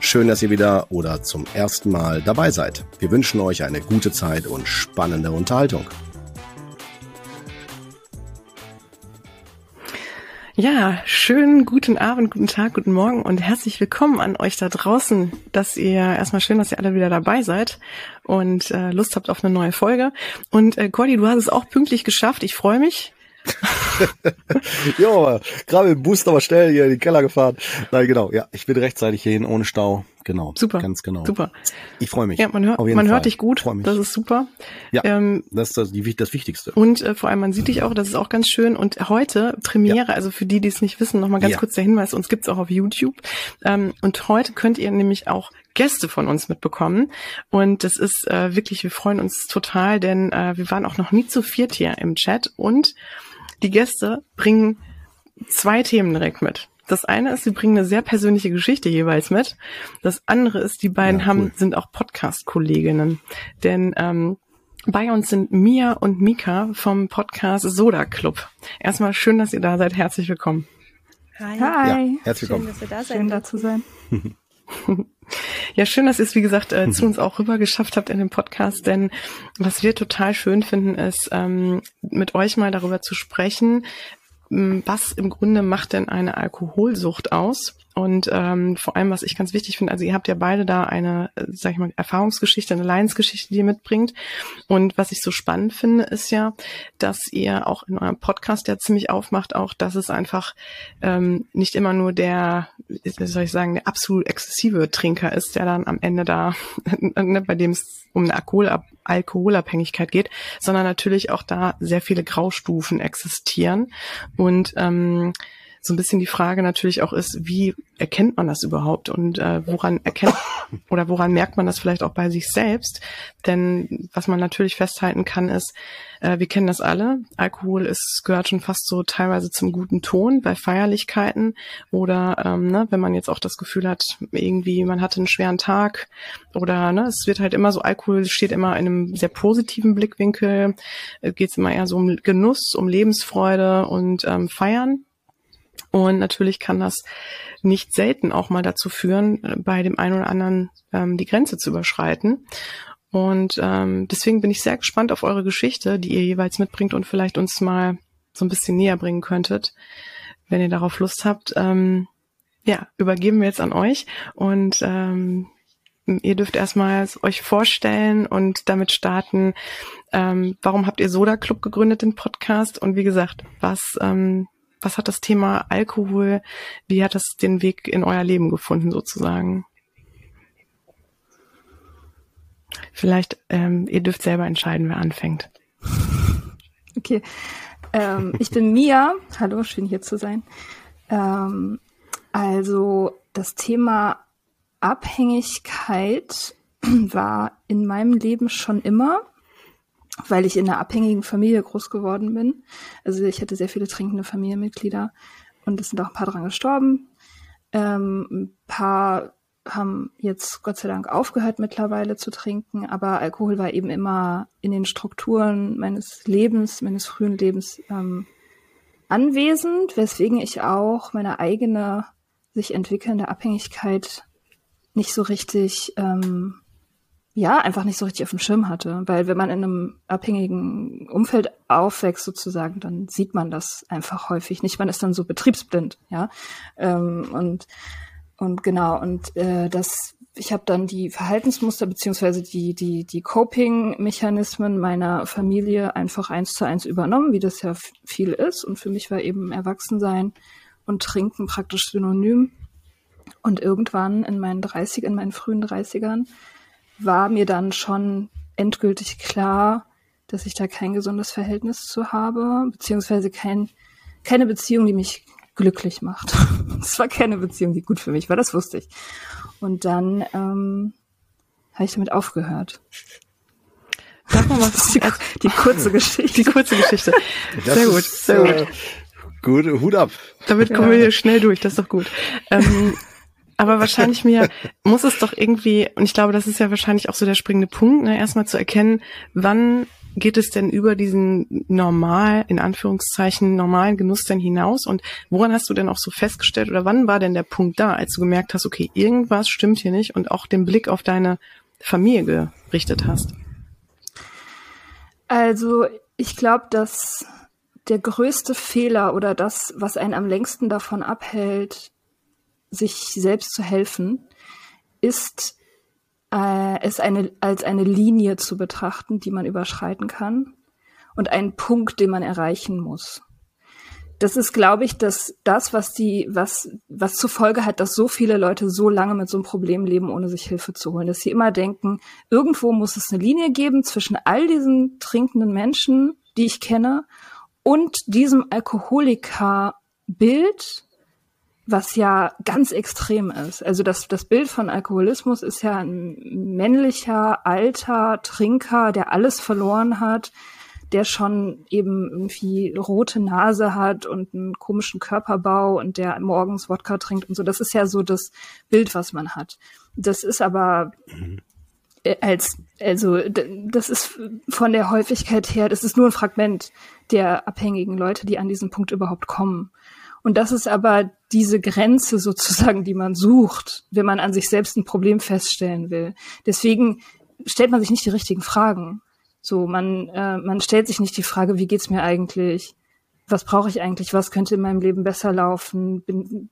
Schön, dass ihr wieder oder zum ersten Mal dabei seid. Wir wünschen euch eine gute Zeit und spannende Unterhaltung. Ja, schönen guten Abend, guten Tag, guten Morgen und herzlich willkommen an euch da draußen, dass ihr erstmal schön, dass ihr alle wieder dabei seid und äh, Lust habt auf eine neue Folge. Und äh, Cordy, du hast es auch pünktlich geschafft. Ich freue mich. jo, gerade mit dem Booster aber schnell hier in den Keller gefahren. Nein, genau. Ja, ich bin rechtzeitig hierhin ohne Stau. Genau. Super. Ganz genau. Super. Ich freue mich. Ja, man, hört, man hört dich gut. Das ist super. Ja, ähm, das ist das, die, das Wichtigste. Und äh, vor allem, man sieht dich auch, das ist auch ganz schön. Und heute Premiere, ja. also für die, die es nicht wissen, nochmal ganz ja. kurz der Hinweis, uns gibt's auch auf YouTube. Ähm, und heute könnt ihr nämlich auch Gäste von uns mitbekommen. Und das ist äh, wirklich, wir freuen uns total, denn äh, wir waren auch noch nie zu viert hier im Chat. Und die Gäste bringen zwei Themen direkt mit. Das eine ist, sie bringen eine sehr persönliche Geschichte jeweils mit. Das andere ist, die beiden ja, cool. haben, sind auch Podcast-Kolleginnen. Denn ähm, bei uns sind Mia und Mika vom Podcast Soda Club. Erstmal schön, dass ihr da seid. Herzlich willkommen. Hi. Hi. Ja, herzlich willkommen. Schön, dass ihr da seid. Schön, da zu sein. Ja, schön, dass ihr es, wie gesagt, äh, zu uns auch rüber geschafft habt in dem Podcast, denn was wir total schön finden, ist, ähm, mit euch mal darüber zu sprechen, was im Grunde macht denn eine Alkoholsucht aus? Und ähm, vor allem, was ich ganz wichtig finde, also ihr habt ja beide da eine, äh, sag ich mal, Erfahrungsgeschichte, eine Leidensgeschichte, die ihr mitbringt. Und was ich so spannend finde, ist ja, dass ihr auch in eurem Podcast ja ziemlich aufmacht, auch, dass es einfach ähm, nicht immer nur der, wie soll ich sagen, der absolut exzessive Trinker ist, der dann am Ende da, ne, bei dem es um eine Alkohol, Alkoholabhängigkeit geht, sondern natürlich auch da sehr viele Graustufen existieren. Und ähm, so ein bisschen die Frage natürlich auch ist, wie erkennt man das überhaupt und äh, woran erkennt oder woran merkt man das vielleicht auch bei sich selbst? Denn was man natürlich festhalten kann, ist, äh, wir kennen das alle. Alkohol ist gehört schon fast so teilweise zum guten Ton bei Feierlichkeiten oder ähm, ne, wenn man jetzt auch das Gefühl hat, irgendwie man hatte einen schweren Tag oder ne, es wird halt immer so Alkohol steht immer in einem sehr positiven Blickwinkel, äh, geht es immer eher so um Genuss, um Lebensfreude und ähm, Feiern. Und natürlich kann das nicht selten auch mal dazu führen, äh, bei dem einen oder anderen ähm, die Grenze zu überschreiten. Und ähm, deswegen bin ich sehr gespannt auf eure Geschichte, die ihr jeweils mitbringt und vielleicht uns mal so ein bisschen näher bringen könntet, wenn ihr darauf Lust habt. Ähm, ja, übergeben wir jetzt an euch und ähm, ihr dürft erstmal euch vorstellen und damit starten. Ähm, warum habt ihr Soda Club gegründet, den Podcast? Und wie gesagt, was ähm, was hat das Thema Alkohol, wie hat das den Weg in euer Leben gefunden sozusagen? Vielleicht, ähm, ihr dürft selber entscheiden, wer anfängt. Okay. Ähm, ich bin Mia. Hallo, schön hier zu sein. Ähm, also das Thema Abhängigkeit war in meinem Leben schon immer weil ich in einer abhängigen Familie groß geworden bin. Also ich hatte sehr viele trinkende Familienmitglieder und es sind auch ein paar dran gestorben. Ähm, ein paar haben jetzt Gott sei Dank aufgehört mittlerweile zu trinken, aber Alkohol war eben immer in den Strukturen meines Lebens, meines frühen Lebens ähm, anwesend, weswegen ich auch meine eigene sich entwickelnde Abhängigkeit nicht so richtig, ähm, ja, einfach nicht so richtig auf dem Schirm hatte. Weil wenn man in einem abhängigen Umfeld aufwächst sozusagen, dann sieht man das einfach häufig nicht. Man ist dann so betriebsblind, ja. Ähm, und, und genau, und äh, das ich habe dann die Verhaltensmuster beziehungsweise die, die, die Coping-Mechanismen meiner Familie einfach eins zu eins übernommen, wie das ja viel ist. Und für mich war eben Erwachsensein und Trinken praktisch synonym. Und irgendwann in meinen 30, in meinen frühen 30ern war mir dann schon endgültig klar, dass ich da kein gesundes Verhältnis zu habe, beziehungsweise kein, keine Beziehung, die mich glücklich macht. Es war keine Beziehung, die gut für mich war, das wusste ich. Und dann ähm, habe ich damit aufgehört. Sag mal was, die, die kurze Geschichte. Die kurze Geschichte. Das sehr gut, ist, sehr gut. Äh, gut, Hut ab. Damit kommen ja. wir hier schnell durch, das ist doch gut. Ähm, aber wahrscheinlich mir muss es doch irgendwie, und ich glaube, das ist ja wahrscheinlich auch so der springende Punkt, ne, erstmal zu erkennen, wann geht es denn über diesen normal, in Anführungszeichen, normalen Genuss denn hinaus? Und woran hast du denn auch so festgestellt oder wann war denn der Punkt da, als du gemerkt hast, okay, irgendwas stimmt hier nicht und auch den Blick auf deine Familie gerichtet hast? Also, ich glaube, dass der größte Fehler oder das, was einen am längsten davon abhält, sich selbst zu helfen, ist äh, es eine, als eine Linie zu betrachten, die man überschreiten kann und einen Punkt, den man erreichen muss. Das ist, glaube ich, dass das, was die, was, was zur Folge hat, dass so viele Leute so lange mit so einem Problem leben, ohne sich Hilfe zu holen, dass sie immer denken, irgendwo muss es eine Linie geben zwischen all diesen trinkenden Menschen, die ich kenne, und diesem Alkoholiker-Bild, was ja ganz extrem ist. Also das, das Bild von Alkoholismus ist ja ein männlicher, alter Trinker, der alles verloren hat, der schon eben irgendwie rote Nase hat und einen komischen Körperbau und der morgens Wodka trinkt und so. Das ist ja so das Bild, was man hat. Das ist aber mhm. als, also das ist von der Häufigkeit her, das ist nur ein Fragment der abhängigen Leute, die an diesen Punkt überhaupt kommen. Und das ist aber diese Grenze sozusagen, die man sucht, wenn man an sich selbst ein Problem feststellen will. Deswegen stellt man sich nicht die richtigen Fragen. So, man, äh, man stellt sich nicht die Frage, wie geht's mir eigentlich? Was brauche ich eigentlich? Was könnte in meinem Leben besser laufen? Bin,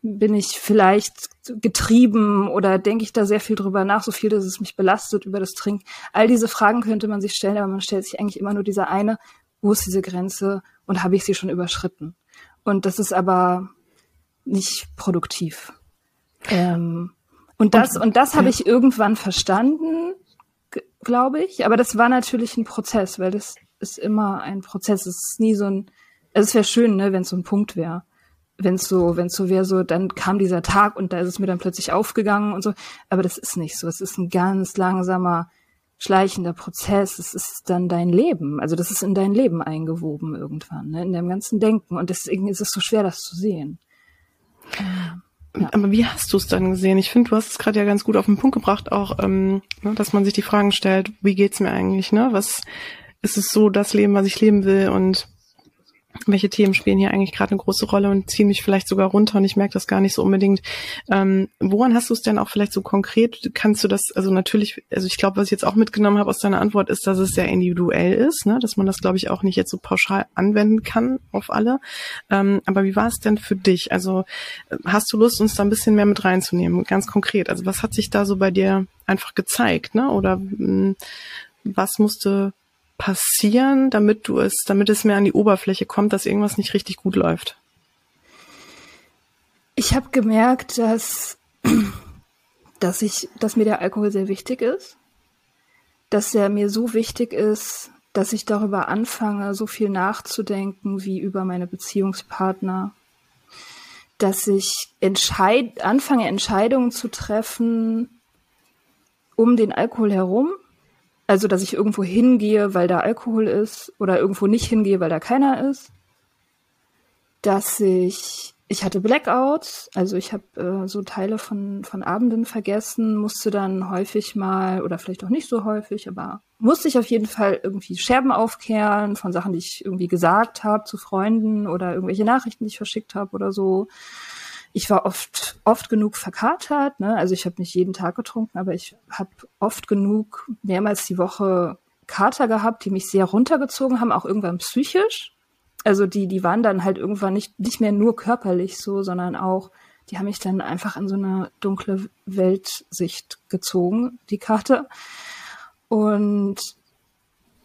bin ich vielleicht getrieben oder denke ich da sehr viel drüber nach, so viel, dass es mich belastet über das Trinken? All diese Fragen könnte man sich stellen, aber man stellt sich eigentlich immer nur diese eine, wo ist diese Grenze und habe ich sie schon überschritten? Und das ist aber nicht produktiv. Ähm, und das, und, und das habe ich irgendwann verstanden, glaube ich. Aber das war natürlich ein Prozess, weil das ist immer ein Prozess. Es ist nie so ein, also es wäre schön, ne, wenn es so ein Punkt wäre. Wenn es so, wenn es so wäre, so, dann kam dieser Tag und da ist es mir dann plötzlich aufgegangen und so. Aber das ist nicht so. Es ist ein ganz langsamer, schleichender Prozess. Es ist dann dein Leben. Also das ist in dein Leben eingewoben irgendwann, ne? in deinem ganzen Denken. Und deswegen ist es so schwer, das zu sehen. Ja. Aber wie hast du es dann gesehen? Ich finde, du hast es gerade ja ganz gut auf den Punkt gebracht, auch, ähm, ne, dass man sich die Fragen stellt, wie geht's mir eigentlich, ne? Was ist es so, das Leben, was ich leben will und welche Themen spielen hier eigentlich gerade eine große Rolle und ziehen mich vielleicht sogar runter und ich merke das gar nicht so unbedingt. Ähm, woran hast du es denn auch vielleicht so konkret? Kannst du das, also natürlich, also ich glaube, was ich jetzt auch mitgenommen habe aus deiner Antwort, ist, dass es sehr individuell ist, ne? dass man das, glaube ich, auch nicht jetzt so pauschal anwenden kann auf alle. Ähm, aber wie war es denn für dich? Also hast du Lust, uns da ein bisschen mehr mit reinzunehmen, ganz konkret? Also was hat sich da so bei dir einfach gezeigt, ne? Oder mh, hm, was musste passieren, damit du es, damit es mehr an die Oberfläche kommt, dass irgendwas nicht richtig gut läuft? Ich habe gemerkt, dass, dass ich, dass mir der Alkohol sehr wichtig ist, dass er mir so wichtig ist, dass ich darüber anfange, so viel nachzudenken wie über meine Beziehungspartner, dass ich entscheid, anfange, Entscheidungen zu treffen um den Alkohol herum, also, dass ich irgendwo hingehe, weil da Alkohol ist oder irgendwo nicht hingehe, weil da keiner ist. Dass ich ich hatte Blackouts, also ich habe äh, so Teile von, von Abenden vergessen, musste dann häufig mal, oder vielleicht auch nicht so häufig, aber musste ich auf jeden Fall irgendwie Scherben aufkehren von Sachen, die ich irgendwie gesagt habe zu Freunden oder irgendwelche Nachrichten, die ich verschickt habe oder so. Ich war oft, oft genug verkatert, ne? also ich habe nicht jeden Tag getrunken, aber ich habe oft genug, mehrmals die Woche Kater gehabt, die mich sehr runtergezogen haben, auch irgendwann psychisch also die, die waren dann halt irgendwann nicht, nicht mehr nur körperlich so, sondern auch, die haben mich dann einfach in so eine dunkle Weltsicht gezogen, die Karte. Und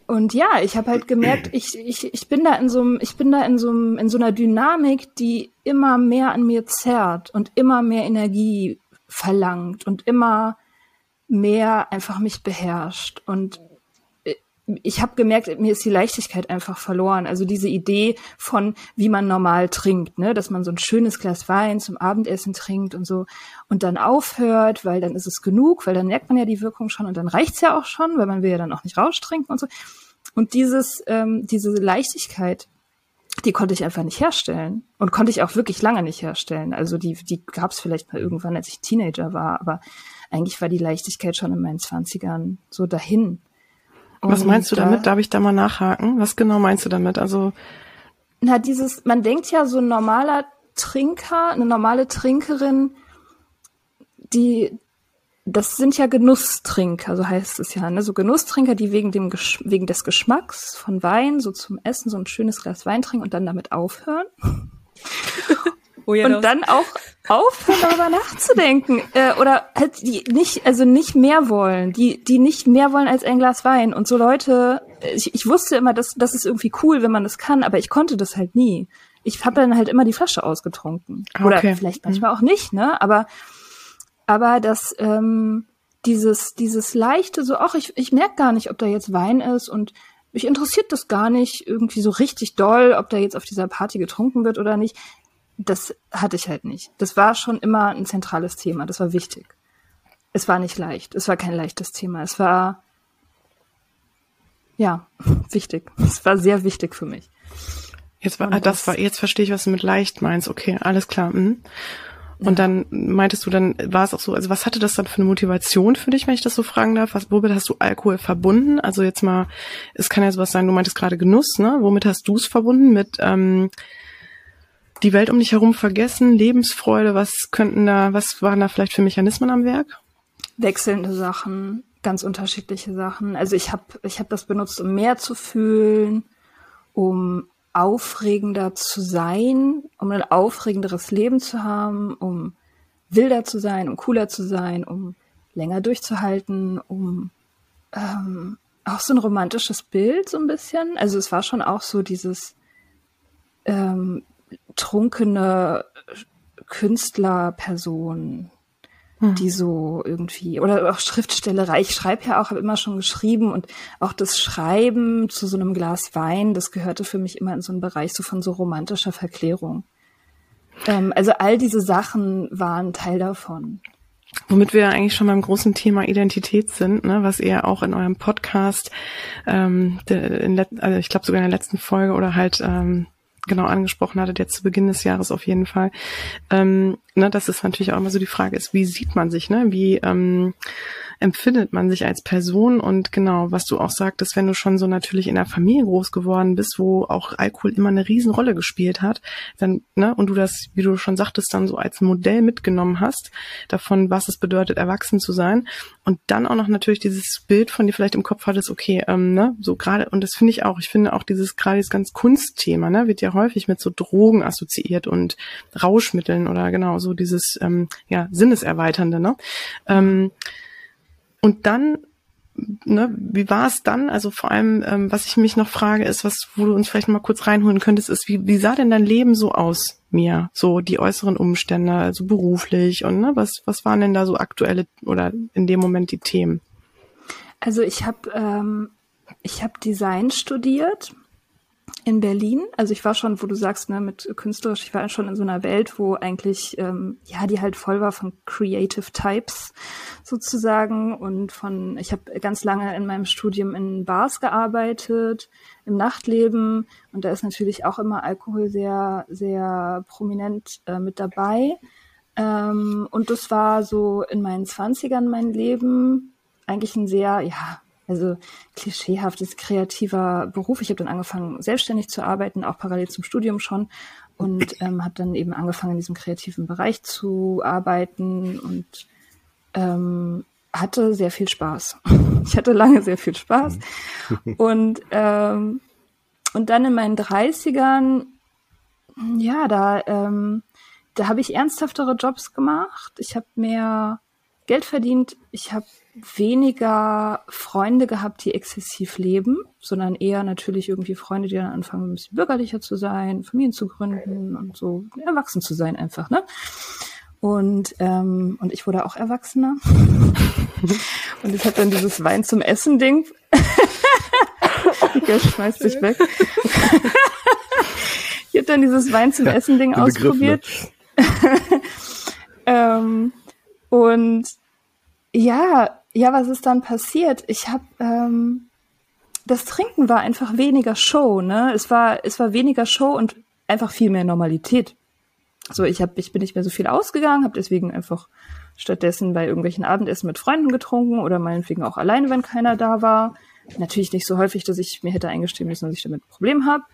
und ja, ich habe halt gemerkt, ich, ich, ich bin da in so einem, ich bin da in so einem, in so einer Dynamik, die immer mehr an mir zerrt und immer mehr Energie verlangt und immer mehr einfach mich beherrscht. Und ich habe gemerkt, mir ist die Leichtigkeit einfach verloren. Also diese Idee von, wie man normal trinkt, ne, dass man so ein schönes Glas Wein zum Abendessen trinkt und so und dann aufhört, weil dann ist es genug, weil dann merkt man ja die Wirkung schon und dann reicht's ja auch schon, weil man will ja dann auch nicht raustrinken und so. Und dieses, ähm, diese Leichtigkeit, die konnte ich einfach nicht herstellen und konnte ich auch wirklich lange nicht herstellen. Also die, die gab's vielleicht mal irgendwann, als ich Teenager war, aber eigentlich war die Leichtigkeit schon in meinen Zwanzigern so dahin. Was meinst du damit? Darf ich da mal nachhaken? Was genau meinst du damit? Also na dieses, man denkt ja so ein normaler Trinker, eine normale Trinkerin, die das sind ja Genusstrinker, so heißt es ja, ne? So Genusstrinker, die wegen dem Gesch wegen des Geschmacks von Wein so zum Essen so ein schönes Glas Wein trinken und dann damit aufhören. Oh und dann auch aufhören, darüber nachzudenken. Äh, oder halt die nicht, also nicht mehr wollen, die, die nicht mehr wollen als ein Glas Wein. Und so Leute, ich, ich wusste immer, dass das ist irgendwie cool, wenn man das kann, aber ich konnte das halt nie. Ich habe dann halt immer die Flasche ausgetrunken. Okay. Oder vielleicht manchmal auch nicht, ne? Aber, aber das, ähm, dieses, dieses leichte, so, ach, ich, ich merke gar nicht, ob da jetzt Wein ist und mich interessiert das gar nicht irgendwie so richtig doll, ob da jetzt auf dieser Party getrunken wird oder nicht das hatte ich halt nicht. Das war schon immer ein zentrales Thema. Das war wichtig. Es war nicht leicht. Es war kein leichtes Thema. Es war, ja, wichtig. Es war sehr wichtig für mich. Jetzt war, Und das war, jetzt verstehe ich, was du mit leicht meinst. Okay, alles klar. Mhm. Und ja. dann meintest du, dann war es auch so, also was hatte das dann für eine Motivation für dich, wenn ich das so fragen darf? Was, womit hast du Alkohol verbunden? Also jetzt mal, es kann ja sowas sein, du meintest gerade Genuss, ne? Womit hast du es verbunden? Mit ähm, die Welt um dich herum vergessen, Lebensfreude, was könnten da, was waren da vielleicht für Mechanismen am Werk? Wechselnde Sachen, ganz unterschiedliche Sachen. Also ich habe ich hab das benutzt, um mehr zu fühlen, um aufregender zu sein, um ein aufregenderes Leben zu haben, um wilder zu sein, um cooler zu sein, um länger durchzuhalten, um ähm, auch so ein romantisches Bild so ein bisschen. Also es war schon auch so dieses ähm, trunkene Künstlerperson, hm. die so irgendwie, oder auch Schriftstellerei. Ich schreibe ja auch, habe immer schon geschrieben und auch das Schreiben zu so einem Glas Wein, das gehörte für mich immer in so einen Bereich so von so romantischer Verklärung. Ähm, also all diese Sachen waren Teil davon. Womit wir eigentlich schon beim großen Thema Identität sind, ne, was ihr auch in eurem Podcast, ähm, in, also ich glaube sogar in der letzten Folge oder halt ähm, genau angesprochen hattet, jetzt zu Beginn des Jahres auf jeden Fall. Ähm, ne, dass es natürlich auch immer so die Frage ist, wie sieht man sich, ne? Wie ähm, empfindet man sich als Person und genau, was du auch sagtest, wenn du schon so natürlich in der Familie groß geworden bist, wo auch Alkohol immer eine Riesenrolle gespielt hat, dann, ne, und du das, wie du schon sagtest, dann so als Modell mitgenommen hast, davon, was es bedeutet, erwachsen zu sein und dann auch noch natürlich dieses Bild von dir vielleicht im Kopf hattest, okay, ähm, ne, so gerade, und das finde ich auch, ich finde auch dieses, gerade dieses ganz Kunstthema, ne, wird ja häufig mit so Drogen assoziiert und Rauschmitteln oder genau so dieses, ähm, ja, Sinneserweiternde, ne, ähm, und dann, ne, wie war es dann? Also vor allem, ähm, was ich mich noch frage, ist, was, wo du uns vielleicht mal kurz reinholen könntest, ist, wie, wie sah denn dein Leben so aus, mir? So die äußeren Umstände, also beruflich und ne, was, was waren denn da so aktuelle oder in dem Moment die Themen? Also ich habe ähm, ich habe Design studiert in Berlin. Also ich war schon, wo du sagst, ne, mit künstlerisch, ich war schon in so einer Welt, wo eigentlich, ähm, ja, die halt voll war von Creative Types sozusagen und von, ich habe ganz lange in meinem Studium in Bars gearbeitet, im Nachtleben und da ist natürlich auch immer Alkohol sehr, sehr prominent äh, mit dabei. Ähm, und das war so in meinen Zwanzigern mein Leben eigentlich ein sehr, ja, also klischeehaftes, kreativer Beruf. Ich habe dann angefangen, selbstständig zu arbeiten, auch parallel zum Studium schon und ähm, habe dann eben angefangen, in diesem kreativen Bereich zu arbeiten und ähm, hatte sehr viel Spaß. Ich hatte lange sehr viel Spaß. Mhm. und, ähm, und dann in meinen 30ern, ja, da, ähm, da habe ich ernsthaftere Jobs gemacht. Ich habe mehr Geld verdient. Ich habe weniger Freunde gehabt, die exzessiv leben, sondern eher natürlich irgendwie Freunde, die dann anfangen, ein bisschen bürgerlicher zu sein, Familien zu gründen und so erwachsen zu sein einfach, ne? Und, ähm, und ich wurde auch erwachsener. und ich hatte dann dieses Wein zum Essen-Ding. ich schmeißt sich weg. ich habe dann dieses Wein zum Essen-Ding ja, ausprobiert. ähm, und ja, ja, was ist dann passiert? Ich habe ähm, das Trinken war einfach weniger Show, ne? Es war es war weniger Show und einfach viel mehr Normalität. So, ich habe ich bin nicht mehr so viel ausgegangen, habe deswegen einfach stattdessen bei irgendwelchen Abendessen mit Freunden getrunken oder meinetwegen auch alleine, wenn keiner da war. Natürlich nicht so häufig, dass ich mir hätte eingestehen müssen, dass ich damit ein Problem habe,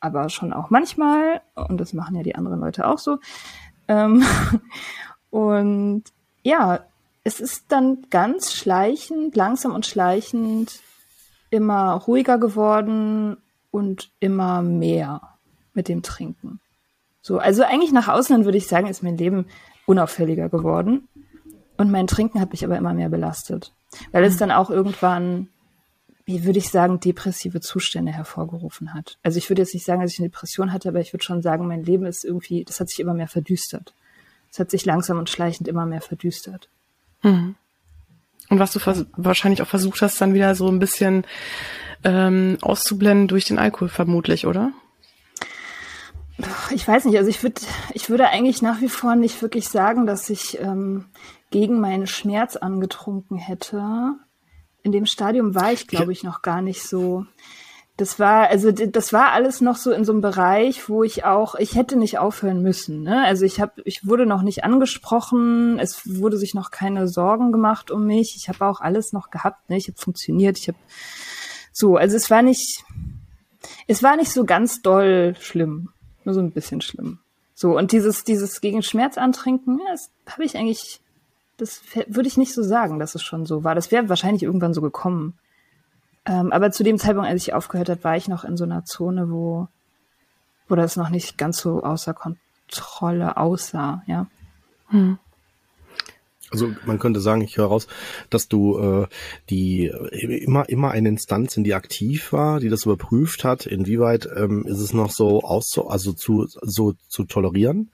aber schon auch manchmal und das machen ja die anderen Leute auch so. Ähm, und ja, es ist dann ganz schleichend, langsam und schleichend immer ruhiger geworden und immer mehr mit dem Trinken. So, also eigentlich nach außen würde ich sagen, ist mein Leben unauffälliger geworden. Und mein Trinken hat mich aber immer mehr belastet. Weil es dann auch irgendwann, wie würde ich sagen, depressive Zustände hervorgerufen hat. Also ich würde jetzt nicht sagen, dass ich eine Depression hatte, aber ich würde schon sagen, mein Leben ist irgendwie, das hat sich immer mehr verdüstert. Es hat sich langsam und schleichend immer mehr verdüstert. Mhm. Und was du wahrscheinlich auch versucht hast, dann wieder so ein bisschen ähm, auszublenden durch den Alkohol vermutlich, oder? Ich weiß nicht, also ich würde, ich würde eigentlich nach wie vor nicht wirklich sagen, dass ich ähm, gegen meinen Schmerz angetrunken hätte. In dem Stadium war ich, glaube ich, noch gar nicht so das war, also das war alles noch so in so einem Bereich, wo ich auch, ich hätte nicht aufhören müssen. Ne? Also ich habe, ich wurde noch nicht angesprochen, es wurde sich noch keine Sorgen gemacht um mich. Ich habe auch alles noch gehabt, ne? Ich habe funktioniert, ich habe so, also es war nicht, es war nicht so ganz doll schlimm, nur so ein bisschen schlimm. So und dieses, dieses gegen Schmerz antrinken, ja, das habe ich eigentlich, das würde ich nicht so sagen, dass es schon so war. Das wäre wahrscheinlich irgendwann so gekommen. Ähm, aber zu dem Zeitpunkt, als ich aufgehört habe, war ich noch in so einer Zone, wo, wo das noch nicht ganz so außer Kontrolle aussah, ja. Hm. Also man könnte sagen, ich höre raus, dass du äh, die immer immer eine Instanz, in die aktiv war, die das überprüft hat, inwieweit ähm, ist es noch so auszu also zu so zu tolerieren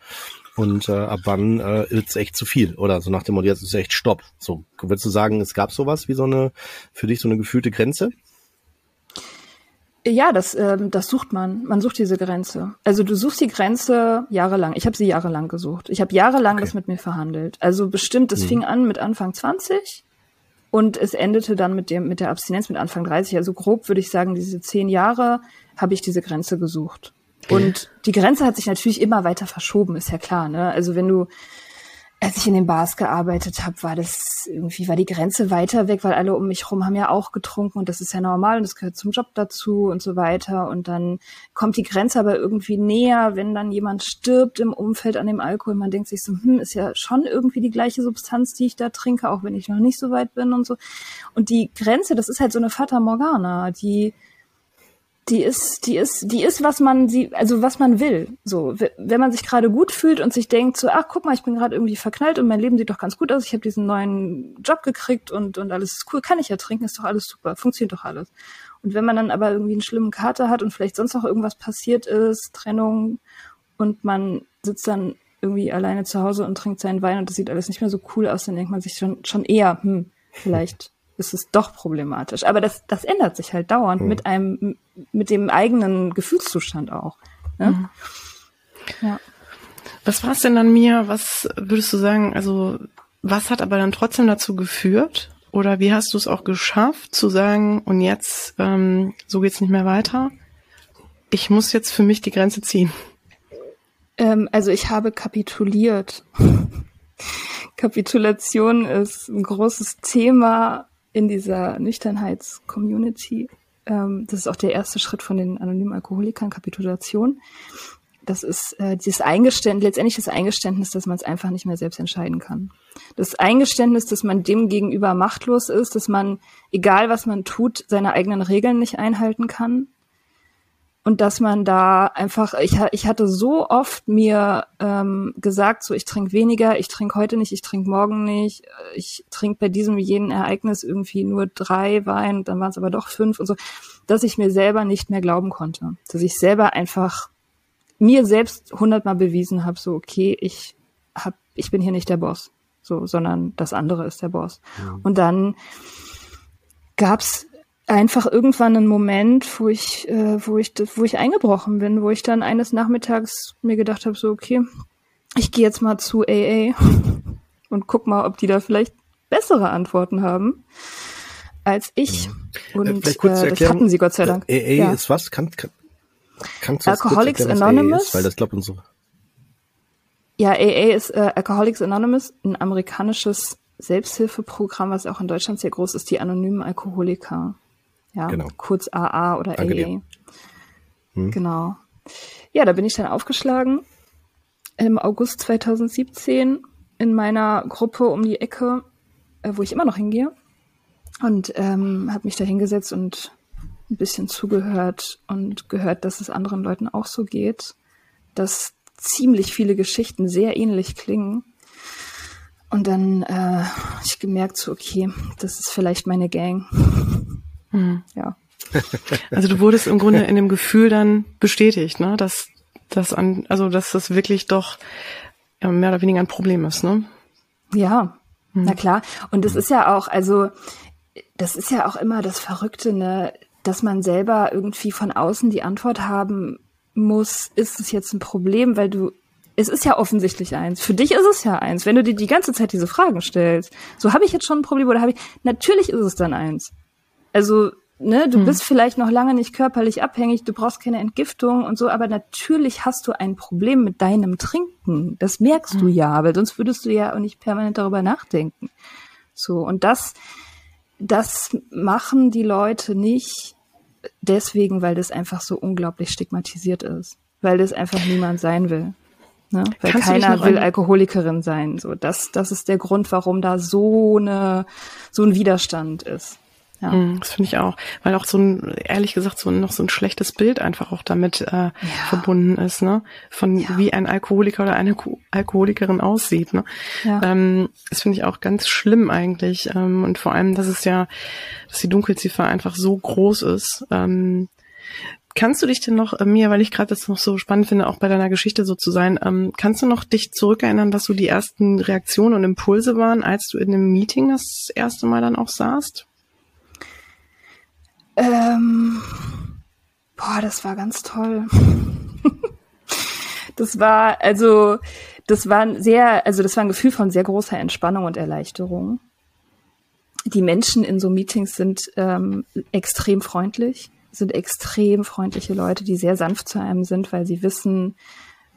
und äh, ab wann äh, ist es echt zu viel oder so nach dem Motto jetzt ist echt Stopp. So würdest du sagen, es gab sowas wie so eine für dich so eine gefühlte Grenze? Ja, das, ähm, das sucht man. Man sucht diese Grenze. Also du suchst die Grenze jahrelang. Ich habe sie jahrelang gesucht. Ich habe jahrelang okay. das mit mir verhandelt. Also bestimmt, es mhm. fing an mit Anfang 20 und es endete dann mit dem mit der Abstinenz mit Anfang 30. Also grob würde ich sagen, diese zehn Jahre habe ich diese Grenze gesucht. Und die Grenze hat sich natürlich immer weiter verschoben, ist ja klar. Ne? Also wenn du als ich in den Bars gearbeitet habe, war das irgendwie, war die Grenze weiter weg, weil alle um mich rum haben ja auch getrunken und das ist ja normal und das gehört zum Job dazu und so weiter. Und dann kommt die Grenze aber irgendwie näher, wenn dann jemand stirbt im Umfeld an dem Alkohol. Man denkt sich so, hm, ist ja schon irgendwie die gleiche Substanz, die ich da trinke, auch wenn ich noch nicht so weit bin und so. Und die Grenze, das ist halt so eine Fata Morgana, die die ist, die ist, die ist, was man sie, also was man will. So, wenn man sich gerade gut fühlt und sich denkt, so, ach, guck mal, ich bin gerade irgendwie verknallt und mein Leben sieht doch ganz gut aus. Ich habe diesen neuen Job gekriegt und und alles ist cool, kann ich ja trinken, ist doch alles super, funktioniert doch alles. Und wenn man dann aber irgendwie einen schlimmen Kater hat und vielleicht sonst noch irgendwas passiert ist, Trennung und man sitzt dann irgendwie alleine zu Hause und trinkt seinen Wein und das sieht alles nicht mehr so cool aus, dann denkt man sich schon schon eher, hm, vielleicht ist es doch problematisch. Aber das, das ändert sich halt dauernd mhm. mit einem, mit dem eigenen Gefühlszustand auch. Ne? Mhm. Ja. Was war es denn an mir? Was würdest du sagen? Also, was hat aber dann trotzdem dazu geführt? Oder wie hast du es auch geschafft, zu sagen, und jetzt, ähm, so geht's nicht mehr weiter? Ich muss jetzt für mich die Grenze ziehen. Ähm, also ich habe kapituliert. Kapitulation ist ein großes Thema in dieser Nüchternheits-Community. Ähm, das ist auch der erste Schritt von den anonymen Alkoholikern, Kapitulation. Das ist äh, dieses Eingeständnis, letztendlich das Eingeständnis, dass man es einfach nicht mehr selbst entscheiden kann. Das Eingeständnis, dass man dem gegenüber machtlos ist, dass man, egal was man tut, seine eigenen Regeln nicht einhalten kann, und dass man da einfach, ich, ich hatte so oft mir ähm, gesagt, so ich trinke weniger, ich trinke heute nicht, ich trinke morgen nicht, ich trinke bei diesem jenen Ereignis irgendwie nur drei Wein, dann waren es aber doch fünf und so, dass ich mir selber nicht mehr glauben konnte, dass ich selber einfach mir selbst hundertmal bewiesen habe, so okay, ich hab, ich bin hier nicht der Boss, so, sondern das andere ist der Boss. Ja. Und dann gab's einfach irgendwann einen Moment, wo ich, äh, wo ich, wo ich eingebrochen bin, wo ich dann eines Nachmittags mir gedacht habe, so okay, ich gehe jetzt mal zu AA und guck mal, ob die da vielleicht bessere Antworten haben als ich. Ja. Und äh, das hatten sie Gott sei Dank. AA ja. ist was? Kann, kann, kannst du Alcoholics erklären, Anonymous? Ist? Weil das glaubt unsere. Ja, AA ist äh, Alcoholics Anonymous, ein amerikanisches Selbsthilfeprogramm, was auch in Deutschland sehr groß ist, die anonymen Alkoholiker. Ja, genau. kurz AA oder Danke AA. Hm. Genau. Ja, da bin ich dann aufgeschlagen im August 2017 in meiner Gruppe um die Ecke, äh, wo ich immer noch hingehe. Und ähm, habe mich da hingesetzt und ein bisschen zugehört und gehört, dass es anderen Leuten auch so geht, dass ziemlich viele Geschichten sehr ähnlich klingen. Und dann äh, ich gemerkt, so okay, das ist vielleicht meine Gang. Mhm. Ja. Also du wurdest im Grunde in dem Gefühl dann bestätigt, ne, dass das an, also dass das wirklich doch mehr oder weniger ein Problem ist, ne? Ja, mhm. na klar. Und das ist ja auch, also das ist ja auch immer das Verrückte, ne, dass man selber irgendwie von außen die Antwort haben muss, ist es jetzt ein Problem, weil du es ist ja offensichtlich eins. Für dich ist es ja eins, wenn du dir die ganze Zeit diese Fragen stellst. So habe ich jetzt schon ein Problem oder habe ich natürlich ist es dann eins. Also, ne, du hm. bist vielleicht noch lange nicht körperlich abhängig, du brauchst keine Entgiftung und so, aber natürlich hast du ein Problem mit deinem Trinken. Das merkst hm. du ja, weil sonst würdest du ja auch nicht permanent darüber nachdenken. So, und das, das machen die Leute nicht deswegen, weil das einfach so unglaublich stigmatisiert ist. Weil das einfach niemand sein will. Ne? Weil Kannst keiner will Alkoholikerin sein. So, das, das ist der Grund, warum da so eine, so ein Widerstand ist. Ja. Mm, das finde ich auch, weil auch so ein, ehrlich gesagt, so noch so ein schlechtes Bild einfach auch damit äh, ja. verbunden ist, ne? Von ja. wie ein Alkoholiker oder eine Alkoholikerin aussieht, ne? Ja. Ähm, das finde ich auch ganz schlimm eigentlich. Ähm, und vor allem, dass es ja, dass die Dunkelziffer einfach so groß ist. Ähm, Kannst du dich denn noch, äh, mir, weil ich gerade das noch so spannend finde, auch bei deiner Geschichte so zu sein, ähm, kannst du noch dich zurückerinnern, was so die ersten Reaktionen und Impulse waren, als du in einem Meeting das erste Mal dann auch saßt? Ähm, boah, das war ganz toll. das war, also, das war ein sehr, also das war ein Gefühl von sehr großer Entspannung und Erleichterung. Die Menschen in so Meetings sind ähm, extrem freundlich, sind extrem freundliche Leute, die sehr sanft zu einem sind, weil sie wissen,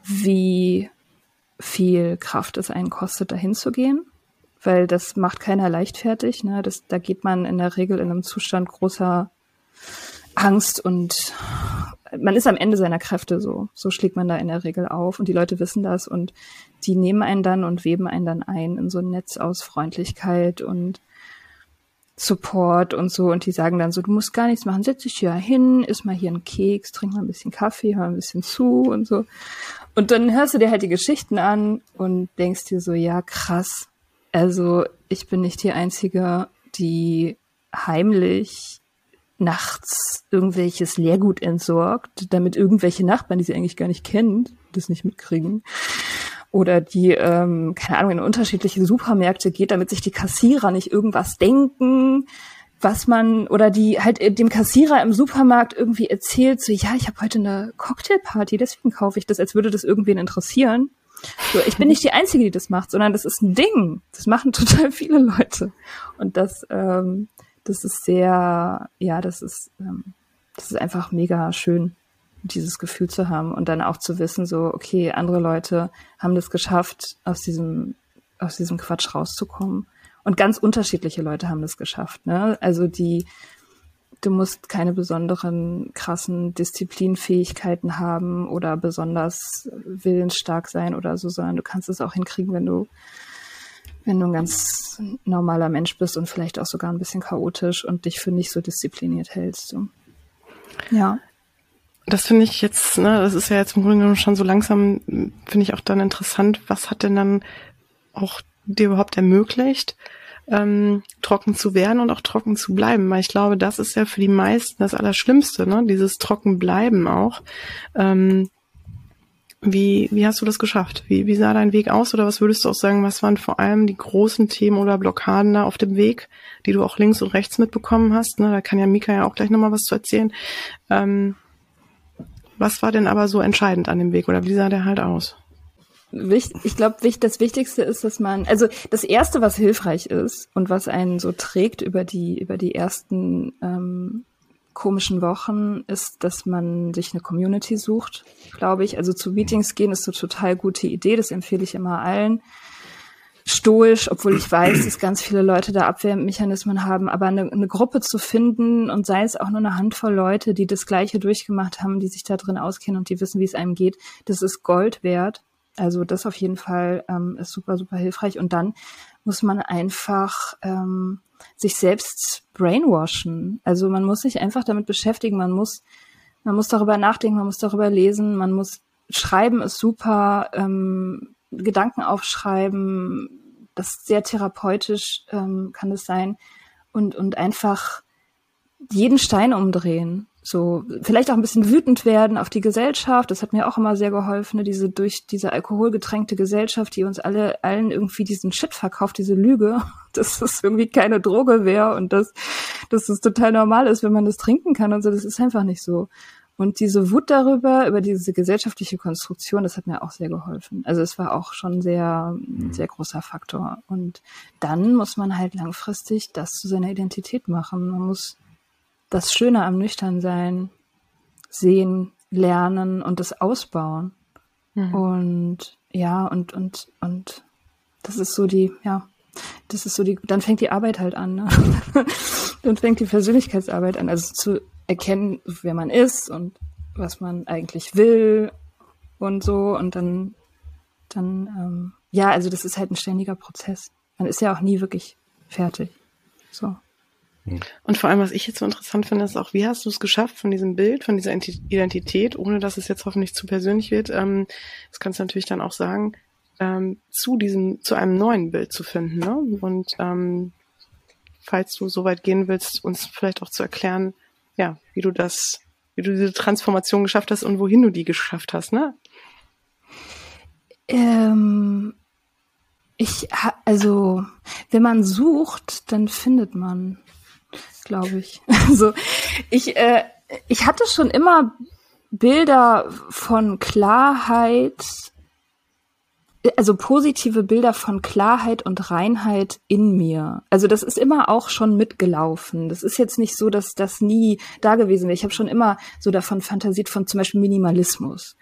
wie viel Kraft es einen kostet, dahin zu gehen. Weil das macht keiner leichtfertig. Ne? Das, da geht man in der Regel in einem Zustand großer Angst und man ist am Ende seiner Kräfte so. So schlägt man da in der Regel auf und die Leute wissen das und die nehmen einen dann und weben einen dann ein in so ein Netz aus Freundlichkeit und Support und so und die sagen dann so, du musst gar nichts machen, setz dich hier hin, iss mal hier einen Keks, trink mal ein bisschen Kaffee, hör ein bisschen zu und so. Und dann hörst du dir halt die Geschichten an und denkst dir so, ja krass, also ich bin nicht die Einzige, die heimlich nachts irgendwelches Leergut entsorgt, damit irgendwelche Nachbarn, die sie eigentlich gar nicht kennen, das nicht mitkriegen. Oder die, ähm, keine Ahnung, in unterschiedliche Supermärkte geht, damit sich die Kassierer nicht irgendwas denken. was man oder die halt dem Kassierer im Supermarkt irgendwie erzählt, so ja, ich habe heute eine Cocktailparty, deswegen kaufe ich das, als würde das irgendwen interessieren. So, ich bin nicht die Einzige, die das macht, sondern das ist ein Ding. Das machen total viele Leute. Und das, ähm, das ist sehr, ja, das ist, ähm, das ist einfach mega schön, dieses Gefühl zu haben und dann auch zu wissen, so, okay, andere Leute haben das geschafft, aus diesem, aus diesem Quatsch rauszukommen. Und ganz unterschiedliche Leute haben das geschafft. Ne? Also die, du musst keine besonderen krassen Disziplinfähigkeiten haben oder besonders willensstark sein oder so, sondern du kannst es auch hinkriegen, wenn du, wenn du ein ganz normaler Mensch bist und vielleicht auch sogar ein bisschen chaotisch und dich für nicht so diszipliniert hältst. Ja. Das finde ich jetzt, ne, das ist ja jetzt im Grunde genommen schon so langsam, finde ich auch dann interessant, was hat denn dann auch dir überhaupt ermöglicht, ähm, trocken zu werden und auch trocken zu bleiben. Weil ich glaube, das ist ja für die meisten das Allerschlimmste, ne? Dieses Trockenbleiben auch. Ähm, wie, wie hast du das geschafft? Wie, wie sah dein Weg aus? Oder was würdest du auch sagen, was waren vor allem die großen Themen oder Blockaden da auf dem Weg, die du auch links und rechts mitbekommen hast? Ne? Da kann ja Mika ja auch gleich nochmal was zu erzählen. Ähm, was war denn aber so entscheidend an dem Weg oder wie sah der halt aus? ich glaube, das Wichtigste ist, dass man, also das Erste, was hilfreich ist und was einen so trägt über die, über die ersten ähm, komischen Wochen, ist, dass man sich eine Community sucht, glaube ich. Also zu Meetings gehen ist eine total gute Idee, das empfehle ich immer allen. Stoisch, obwohl ich weiß, dass ganz viele Leute da Abwehrmechanismen haben, aber eine, eine Gruppe zu finden und sei es auch nur eine Handvoll Leute, die das Gleiche durchgemacht haben, die sich da drin auskennen und die wissen, wie es einem geht, das ist Gold wert. Also das auf jeden Fall ähm, ist super, super hilfreich. Und dann muss man einfach ähm, sich selbst brainwashen. Also man muss sich einfach damit beschäftigen. Man muss, man muss darüber nachdenken, man muss darüber lesen, man muss schreiben ist super, ähm, Gedanken aufschreiben, das ist sehr therapeutisch ähm, kann es sein und und einfach jeden Stein umdrehen so vielleicht auch ein bisschen wütend werden auf die Gesellschaft. Das hat mir auch immer sehr geholfen, ne? diese durch diese alkoholgetränkte Gesellschaft, die uns alle allen irgendwie diesen Shit verkauft, diese Lüge, dass es irgendwie keine Droge wäre und dass, dass es total normal ist, wenn man das trinken kann und so. Das ist einfach nicht so. Und diese Wut darüber, über diese gesellschaftliche Konstruktion, das hat mir auch sehr geholfen. Also es war auch schon sehr, mhm. sehr großer Faktor. Und dann muss man halt langfristig das zu seiner Identität machen. Man muss das Schöne am Nüchternsein sehen, lernen und das ausbauen. Mhm. Und ja, und, und, und das ist so die, ja, das ist so die, dann fängt die Arbeit halt an. Ne? dann fängt die Persönlichkeitsarbeit an, also zu erkennen, wer man ist und was man eigentlich will und so. Und dann, dann, ähm, ja, also das ist halt ein ständiger Prozess. Man ist ja auch nie wirklich fertig. So. Und vor allem, was ich jetzt so interessant finde, ist auch, wie hast du es geschafft, von diesem Bild, von dieser Identität, ohne dass es jetzt hoffentlich zu persönlich wird, ähm, das kannst du natürlich dann auch sagen, ähm, zu diesem, zu einem neuen Bild zu finden. Ne? Und ähm, falls du so weit gehen willst, uns vielleicht auch zu erklären, ja, wie du das, wie du diese Transformation geschafft hast und wohin du die geschafft hast, ne? Ähm, ich, also, wenn man sucht, dann findet man glaube ich. Also ich, äh, ich hatte schon immer Bilder von Klarheit, also positive Bilder von Klarheit und Reinheit in mir. Also das ist immer auch schon mitgelaufen. Das ist jetzt nicht so, dass das nie da gewesen wäre. Ich habe schon immer so davon fantasiert von zum Beispiel Minimalismus.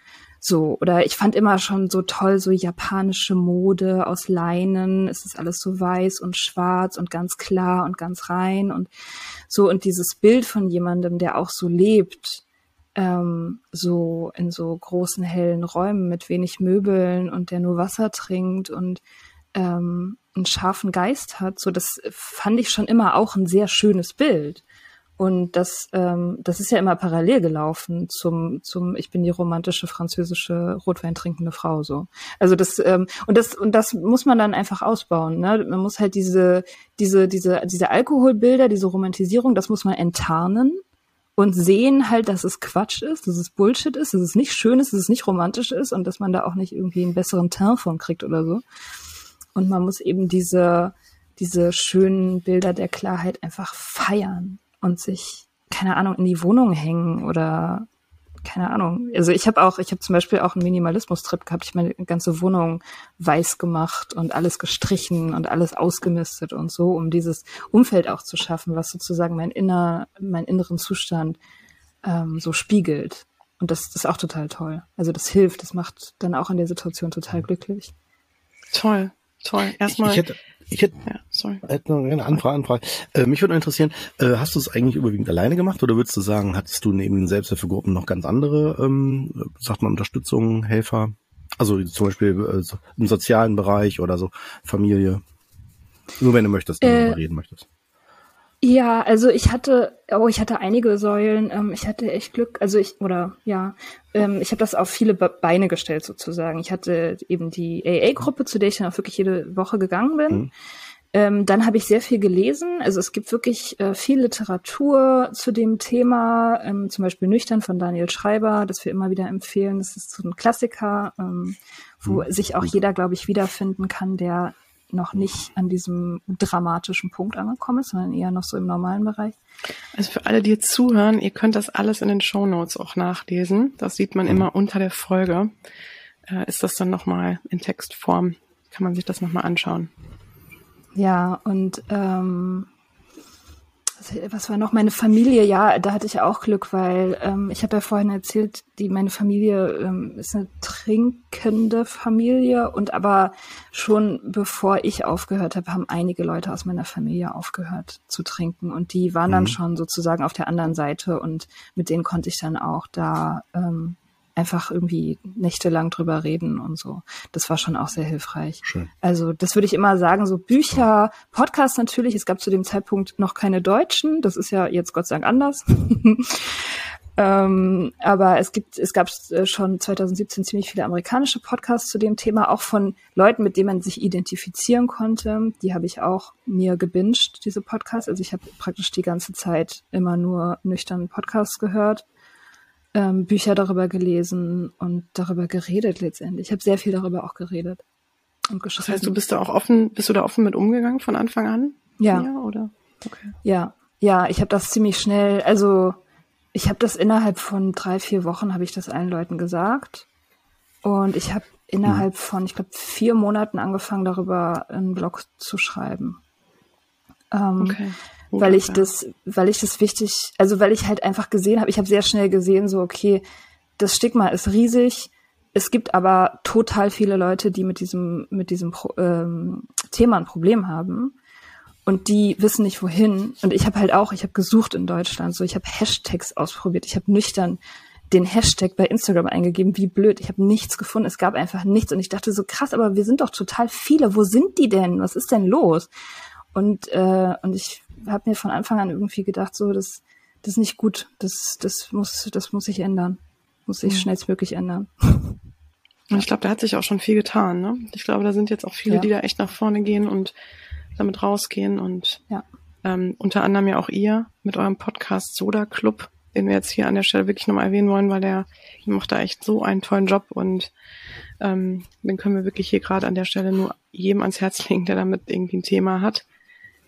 So, oder ich fand immer schon so toll, so japanische Mode aus Leinen. Es ist alles so weiß und schwarz und ganz klar und ganz rein und so. Und dieses Bild von jemandem, der auch so lebt, ähm, so in so großen hellen Räumen mit wenig Möbeln und der nur Wasser trinkt und ähm, einen scharfen Geist hat, so das fand ich schon immer auch ein sehr schönes Bild. Und das, ähm, das ist ja immer parallel gelaufen zum, zum, ich bin die romantische französische Rotwein trinkende Frau so. Also das, ähm, und das, und das muss man dann einfach ausbauen. Ne? Man muss halt diese, diese, diese, diese Alkoholbilder, diese Romantisierung, das muss man enttarnen und sehen halt, dass es Quatsch ist, dass es Bullshit ist, dass es nicht schön ist, dass es nicht romantisch ist und dass man da auch nicht irgendwie einen besseren Teint von kriegt oder so. Und man muss eben diese, diese schönen Bilder der Klarheit einfach feiern und sich, keine Ahnung, in die Wohnung hängen oder keine Ahnung. Also ich habe auch, ich habe zum Beispiel auch einen Minimalismus-Trip gehabt. Ich meine ganze Wohnung weiß gemacht und alles gestrichen und alles ausgemistet und so, um dieses Umfeld auch zu schaffen, was sozusagen mein inner, meinen inneren Zustand ähm, so spiegelt. Und das, das ist auch total toll. Also das hilft, das macht dann auch in der Situation total glücklich. Toll, toll. Erstmal. Ich, ich hätte, ich hätte, ja, sorry. hätte noch eine Anfrage. Anfrage. Äh, mich würde interessieren, äh, hast du es eigentlich überwiegend alleine gemacht oder würdest du sagen, hattest du neben den Selbsthilfegruppen noch ganz andere, ähm, sagt man, Unterstützung, Helfer? Also zum Beispiel äh, so im sozialen Bereich oder so Familie? Nur wenn du möchtest, wenn äh, du reden möchtest. Ja, also ich hatte, oh, ich hatte einige Säulen. Ähm, ich hatte echt Glück. Also ich, oder ja, ähm, ich habe das auf viele Beine gestellt sozusagen. Ich hatte eben die AA-Gruppe, zu der ich dann auch wirklich jede Woche gegangen bin. Mhm. Ähm, dann habe ich sehr viel gelesen. Also es gibt wirklich äh, viel Literatur zu dem Thema, ähm, zum Beispiel Nüchtern von Daniel Schreiber, das wir immer wieder empfehlen. Das ist so ein Klassiker, ähm, wo mhm. sich auch jeder, glaube ich, wiederfinden kann, der noch nicht an diesem dramatischen Punkt angekommen ist, sondern eher noch so im normalen Bereich. Also für alle, die jetzt zuhören, ihr könnt das alles in den Show Notes auch nachlesen. Das sieht man immer unter der Folge. Äh, ist das dann nochmal in Textform? Kann man sich das nochmal anschauen. Ja, und ähm, was war noch meine Familie? Ja, da hatte ich auch Glück, weil ähm, ich habe ja vorhin erzählt, die meine Familie ähm, ist eine trinkende Familie und aber schon bevor ich aufgehört habe, haben einige Leute aus meiner Familie aufgehört zu trinken und die waren mhm. dann schon sozusagen auf der anderen Seite und mit denen konnte ich dann auch da ähm, einfach irgendwie nächtelang drüber reden und so. Das war schon auch sehr hilfreich. Schön. Also das würde ich immer sagen, so Bücher, Podcasts natürlich. Es gab zu dem Zeitpunkt noch keine Deutschen. Das ist ja jetzt Gott sei Dank anders. ähm, aber es gibt, es gab äh, schon 2017 ziemlich viele amerikanische Podcasts zu dem Thema, auch von Leuten, mit denen man sich identifizieren konnte. Die habe ich auch mir gebinged, diese Podcasts. Also ich habe praktisch die ganze Zeit immer nur nüchtern Podcasts gehört ähm, Bücher darüber gelesen und darüber geredet letztendlich. Ich habe sehr viel darüber auch geredet und geschrieben. Das heißt, du bist da auch offen, bist du da offen mit umgegangen von Anfang an? Ja. ja oder? Okay. Ja, ja, ich habe das ziemlich schnell, also ich habe das innerhalb von drei, vier Wochen habe ich das allen Leuten gesagt. Und ich habe innerhalb hm. von, ich glaube, vier Monaten angefangen, darüber einen Blog zu schreiben. Ähm, okay weil ich das, weil ich das wichtig, also weil ich halt einfach gesehen habe, ich habe sehr schnell gesehen, so okay, das Stigma ist riesig. Es gibt aber total viele Leute, die mit diesem mit diesem ähm, Thema ein Problem haben und die wissen nicht wohin. Und ich habe halt auch, ich habe gesucht in Deutschland, so ich habe Hashtags ausprobiert, ich habe nüchtern den Hashtag bei Instagram eingegeben, wie blöd. Ich habe nichts gefunden. Es gab einfach nichts. Und ich dachte so, krass, aber wir sind doch total viele. Wo sind die denn? Was ist denn los? Und, äh, und ich habe mir von Anfang an irgendwie gedacht, so, das, das ist nicht gut. Das, das muss, das muss sich ändern. Muss sich mhm. schnellstmöglich ändern. Und ich glaube, da hat sich auch schon viel getan. Ne? Ich glaube, da sind jetzt auch viele, ja. die da echt nach vorne gehen und damit rausgehen und ja. ähm, unter anderem ja auch ihr mit eurem Podcast Soda Club, den wir jetzt hier an der Stelle wirklich nochmal erwähnen wollen, weil der macht da echt so einen tollen Job und ähm, den können wir wirklich hier gerade an der Stelle nur jedem ans Herz legen, der damit irgendwie ein Thema hat.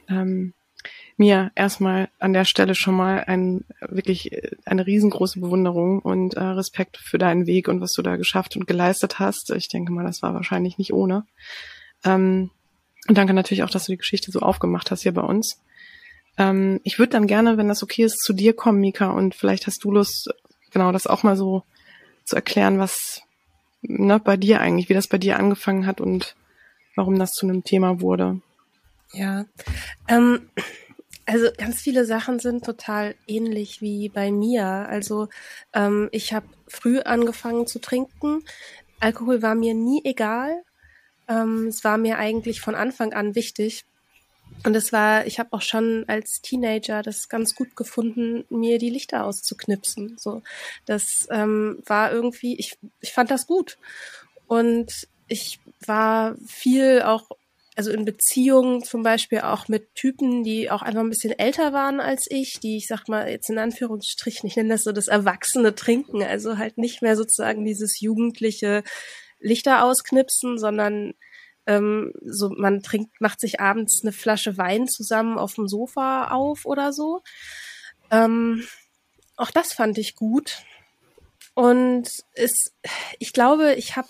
Ähm, mir erstmal an der Stelle schon mal ein wirklich äh, eine riesengroße Bewunderung und äh, Respekt für deinen Weg und was du da geschafft und geleistet hast. Ich denke mal, das war wahrscheinlich nicht ohne. Ähm, und danke natürlich auch, dass du die Geschichte so aufgemacht hast hier bei uns. Ähm, ich würde dann gerne, wenn das okay ist, zu dir kommen, Mika, und vielleicht hast du Lust, genau das auch mal so zu erklären, was ne, bei dir eigentlich, wie das bei dir angefangen hat und warum das zu einem Thema wurde. Ja, ähm, also ganz viele Sachen sind total ähnlich wie bei mir. Also ähm, ich habe früh angefangen zu trinken. Alkohol war mir nie egal. Ähm, es war mir eigentlich von Anfang an wichtig. Und es war, ich habe auch schon als Teenager das ganz gut gefunden, mir die Lichter auszuknipsen. So, das ähm, war irgendwie, ich, ich fand das gut. Und ich war viel auch also in Beziehungen zum Beispiel auch mit Typen, die auch einfach ein bisschen älter waren als ich, die ich sag mal jetzt in Anführungsstrichen, ich nenne das so das erwachsene Trinken, also halt nicht mehr sozusagen dieses jugendliche Lichter ausknipsen, sondern ähm, so man trinkt, macht sich abends eine Flasche Wein zusammen auf dem Sofa auf oder so. Ähm, auch das fand ich gut. Und es, ich glaube, ich habe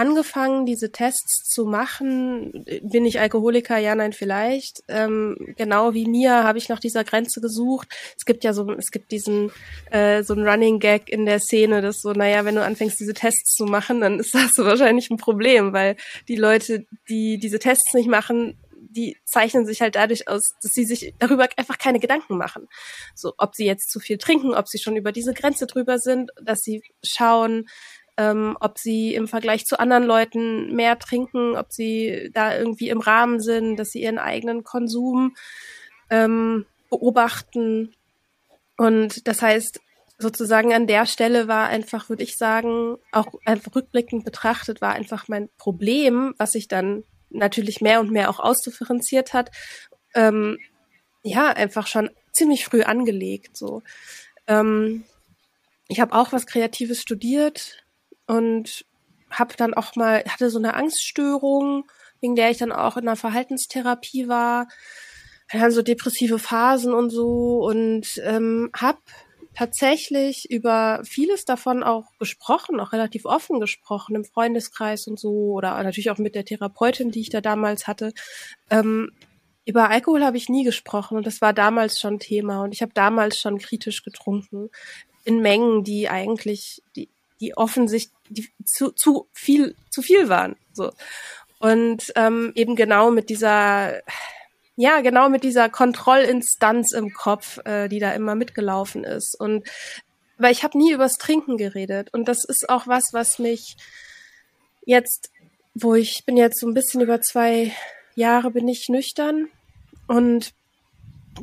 angefangen, diese Tests zu machen. Bin ich Alkoholiker? Ja, nein, vielleicht. Ähm, genau wie mir habe ich nach dieser Grenze gesucht. Es gibt ja so, es gibt diesen äh, so ein Running Gag in der Szene, dass so, naja, wenn du anfängst, diese Tests zu machen, dann ist das so wahrscheinlich ein Problem, weil die Leute, die diese Tests nicht machen, die zeichnen sich halt dadurch aus, dass sie sich darüber einfach keine Gedanken machen. So, ob sie jetzt zu viel trinken, ob sie schon über diese Grenze drüber sind, dass sie schauen, ähm, ob sie im Vergleich zu anderen Leuten mehr trinken, ob sie da irgendwie im Rahmen sind, dass sie ihren eigenen Konsum ähm, beobachten. Und das heißt, sozusagen an der Stelle war einfach, würde ich sagen, auch einfach rückblickend betrachtet, war einfach mein Problem, was sich dann natürlich mehr und mehr auch ausdifferenziert hat, ähm, ja, einfach schon ziemlich früh angelegt. So, ähm, ich habe auch was Kreatives studiert, und habe dann auch mal, hatte so eine Angststörung, wegen der ich dann auch in einer Verhaltenstherapie war, dann so depressive Phasen und so und ähm, habe tatsächlich über vieles davon auch gesprochen, auch relativ offen gesprochen im Freundeskreis und so oder natürlich auch mit der Therapeutin, die ich da damals hatte. Ähm, über Alkohol habe ich nie gesprochen und das war damals schon Thema und ich habe damals schon kritisch getrunken in Mengen, die eigentlich die die offensichtlich die zu, zu viel zu viel waren. So. Und ähm, eben genau mit dieser ja genau mit dieser Kontrollinstanz im Kopf, äh, die da immer mitgelaufen ist. Und weil ich habe nie übers Trinken geredet. Und das ist auch was, was mich jetzt, wo ich bin jetzt so ein bisschen über zwei Jahre bin ich nüchtern. Und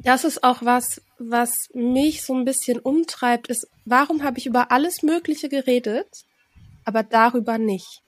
das ist auch was, was mich so ein bisschen umtreibt, ist, warum habe ich über alles Mögliche geredet, aber darüber nicht?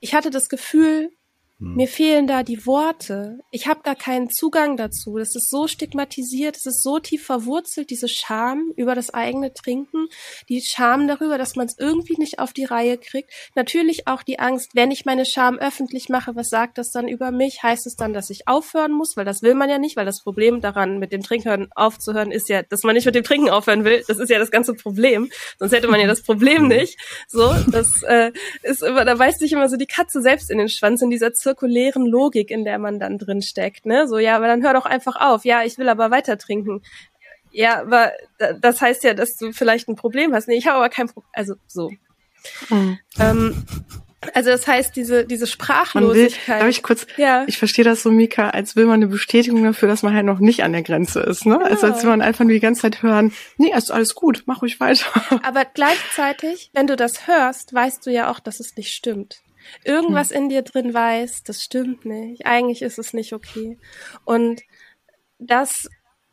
Ich hatte das Gefühl, hm. Mir fehlen da die Worte. Ich habe da keinen Zugang dazu. Das ist so stigmatisiert, es ist so tief verwurzelt, diese Scham über das eigene Trinken, die Scham darüber, dass man es irgendwie nicht auf die Reihe kriegt. Natürlich auch die Angst, wenn ich meine Scham öffentlich mache, was sagt das dann über mich? Heißt es dann, dass ich aufhören muss? Weil das will man ja nicht, weil das Problem daran, mit dem Trinken aufzuhören, ist ja, dass man nicht mit dem Trinken aufhören will. Das ist ja das ganze Problem. Sonst hätte man ja das Problem hm. nicht. So, das äh, ist immer, da beißt sich immer so die Katze selbst in den Schwanz in dieser zirkulären Logik, in der man dann drin steckt, ne? So, ja, aber dann hör doch einfach auf. Ja, ich will aber weiter trinken. Ja, aber das heißt ja, dass du vielleicht ein Problem hast. Nee, ich habe aber kein Problem. Also so. Mhm. Ähm, also das heißt, diese, diese Sprachlosigkeit. Will, darf ich kurz, ja. ich verstehe das so, Mika, als will man eine Bestätigung dafür, dass man halt noch nicht an der Grenze ist, ne? Ja. Also als will man einfach nur die ganze Zeit hören, nee, ist alles gut, mach ruhig weiter. Aber gleichzeitig, wenn du das hörst, weißt du ja auch, dass es nicht stimmt irgendwas hm. in dir drin weiß, das stimmt nicht. Eigentlich ist es nicht okay. Und das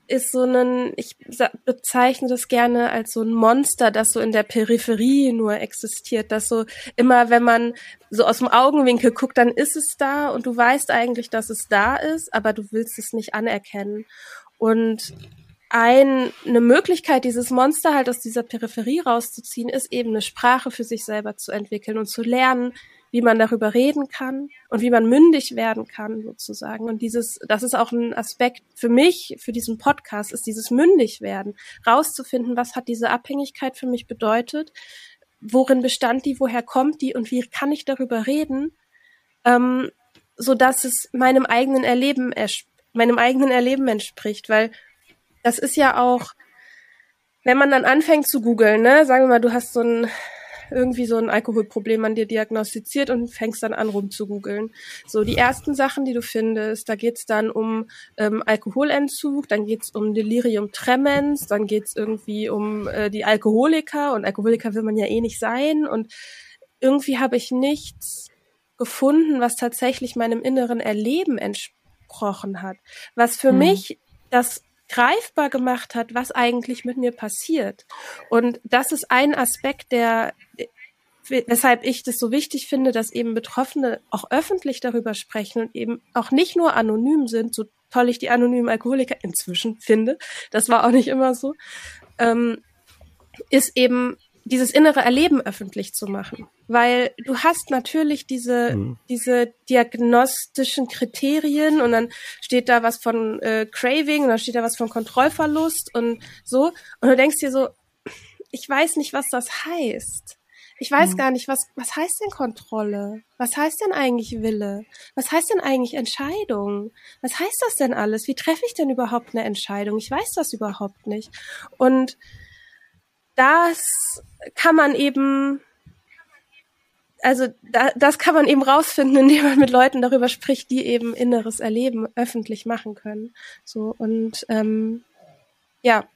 ist so ein, ich bezeichne das gerne als so ein Monster, das so in der Peripherie nur existiert, das so immer, wenn man so aus dem Augenwinkel guckt, dann ist es da und du weißt eigentlich, dass es da ist, aber du willst es nicht anerkennen. Und ein, eine Möglichkeit, dieses Monster halt aus dieser Peripherie rauszuziehen, ist eben eine Sprache für sich selber zu entwickeln und zu lernen, wie man darüber reden kann und wie man mündig werden kann, sozusagen. Und dieses, das ist auch ein Aspekt für mich, für diesen Podcast, ist dieses mündig werden, rauszufinden, was hat diese Abhängigkeit für mich bedeutet, worin bestand die, woher kommt die und wie kann ich darüber reden, ähm, so dass es meinem eigenen Erleben, meinem eigenen Erleben entspricht, weil das ist ja auch, wenn man dann anfängt zu googeln, ne, sagen wir mal, du hast so ein irgendwie so ein Alkoholproblem an dir diagnostiziert und fängst dann an rumzugoogeln. So, die ersten Sachen, die du findest, da geht's dann um ähm, Alkoholentzug, dann geht's um Delirium tremens, dann geht's irgendwie um äh, die Alkoholiker und Alkoholiker will man ja eh nicht sein und irgendwie habe ich nichts gefunden, was tatsächlich meinem inneren Erleben entsprochen hat, was für hm. mich das greifbar gemacht hat, was eigentlich mit mir passiert. Und das ist ein Aspekt, der weshalb ich das so wichtig finde, dass eben Betroffene auch öffentlich darüber sprechen und eben auch nicht nur anonym sind, so toll ich die anonymen Alkoholiker inzwischen finde, das war auch nicht immer so, ähm, ist eben dieses innere Erleben öffentlich zu machen. Weil du hast natürlich diese, mhm. diese diagnostischen Kriterien und dann steht da was von äh, Craving und dann steht da was von Kontrollverlust und so. Und du denkst dir so, ich weiß nicht, was das heißt. Ich weiß mhm. gar nicht, was, was heißt denn Kontrolle? Was heißt denn eigentlich Wille? Was heißt denn eigentlich Entscheidung? Was heißt das denn alles? Wie treffe ich denn überhaupt eine Entscheidung? Ich weiß das überhaupt nicht. Und das kann man eben, also da, das kann man eben rausfinden, indem man mit Leuten darüber spricht, die eben inneres Erleben öffentlich machen können. So und ähm, ja,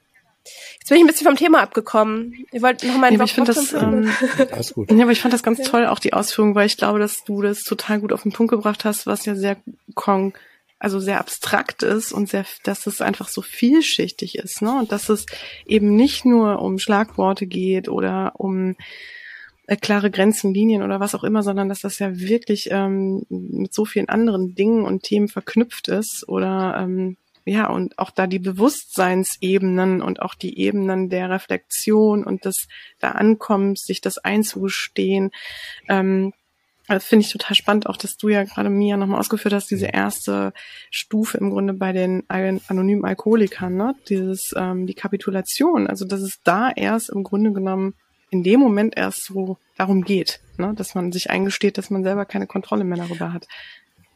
Jetzt bin ich ein bisschen vom Thema abgekommen. Ihr wollt noch mal ja, ich finde das ähm, Alles gut. Ja, aber ich fand das ganz ja. toll auch die Ausführung, weil ich glaube, dass du das total gut auf den Punkt gebracht hast, was ja sehr kong also sehr abstrakt ist und sehr, dass es einfach so vielschichtig ist, ne? Und dass es eben nicht nur um Schlagworte geht oder um äh, klare Grenzen, Linien oder was auch immer, sondern dass das ja wirklich ähm, mit so vielen anderen Dingen und Themen verknüpft ist oder ähm, ja, und auch da die Bewusstseinsebenen und auch die Ebenen der Reflexion und des da Ankommens, sich das einzugestehen, ähm, das finde ich total spannend, auch dass du ja gerade Mia nochmal ausgeführt hast, diese erste Stufe im Grunde bei den anonymen Alkoholikern, ne? Dieses, ähm, die Kapitulation, also dass es da erst im Grunde genommen in dem Moment erst so darum geht, ne? dass man sich eingesteht, dass man selber keine Kontrolle mehr darüber hat.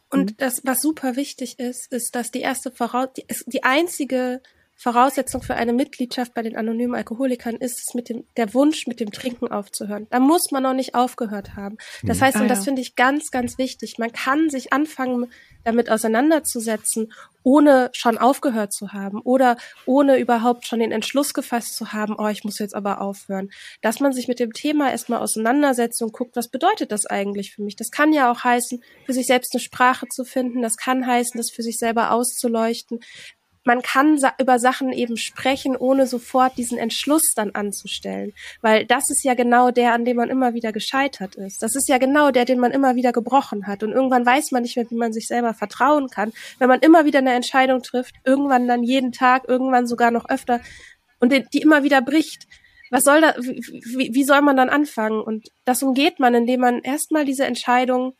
Und mhm. das, was super wichtig ist, ist, dass die erste Voraus, die, die einzige Voraussetzung für eine Mitgliedschaft bei den anonymen Alkoholikern ist es mit dem, der Wunsch, mit dem Trinken aufzuhören. Da muss man noch nicht aufgehört haben. Das mhm. heißt, ah, und das ja. finde ich ganz, ganz wichtig, man kann sich anfangen, damit auseinanderzusetzen, ohne schon aufgehört zu haben oder ohne überhaupt schon den Entschluss gefasst zu haben, oh, ich muss jetzt aber aufhören. Dass man sich mit dem Thema erstmal auseinandersetzt und guckt, was bedeutet das eigentlich für mich? Das kann ja auch heißen, für sich selbst eine Sprache zu finden. Das kann heißen, das für sich selber auszuleuchten man kann über Sachen eben sprechen, ohne sofort diesen Entschluss dann anzustellen. Weil das ist ja genau der, an dem man immer wieder gescheitert ist. Das ist ja genau der, den man immer wieder gebrochen hat. Und irgendwann weiß man nicht mehr, wie man sich selber vertrauen kann. Wenn man immer wieder eine Entscheidung trifft, irgendwann dann jeden Tag, irgendwann sogar noch öfter und die, die immer wieder bricht. Was soll da, wie, wie soll man dann anfangen? Und das umgeht man, indem man erstmal diese Entscheidung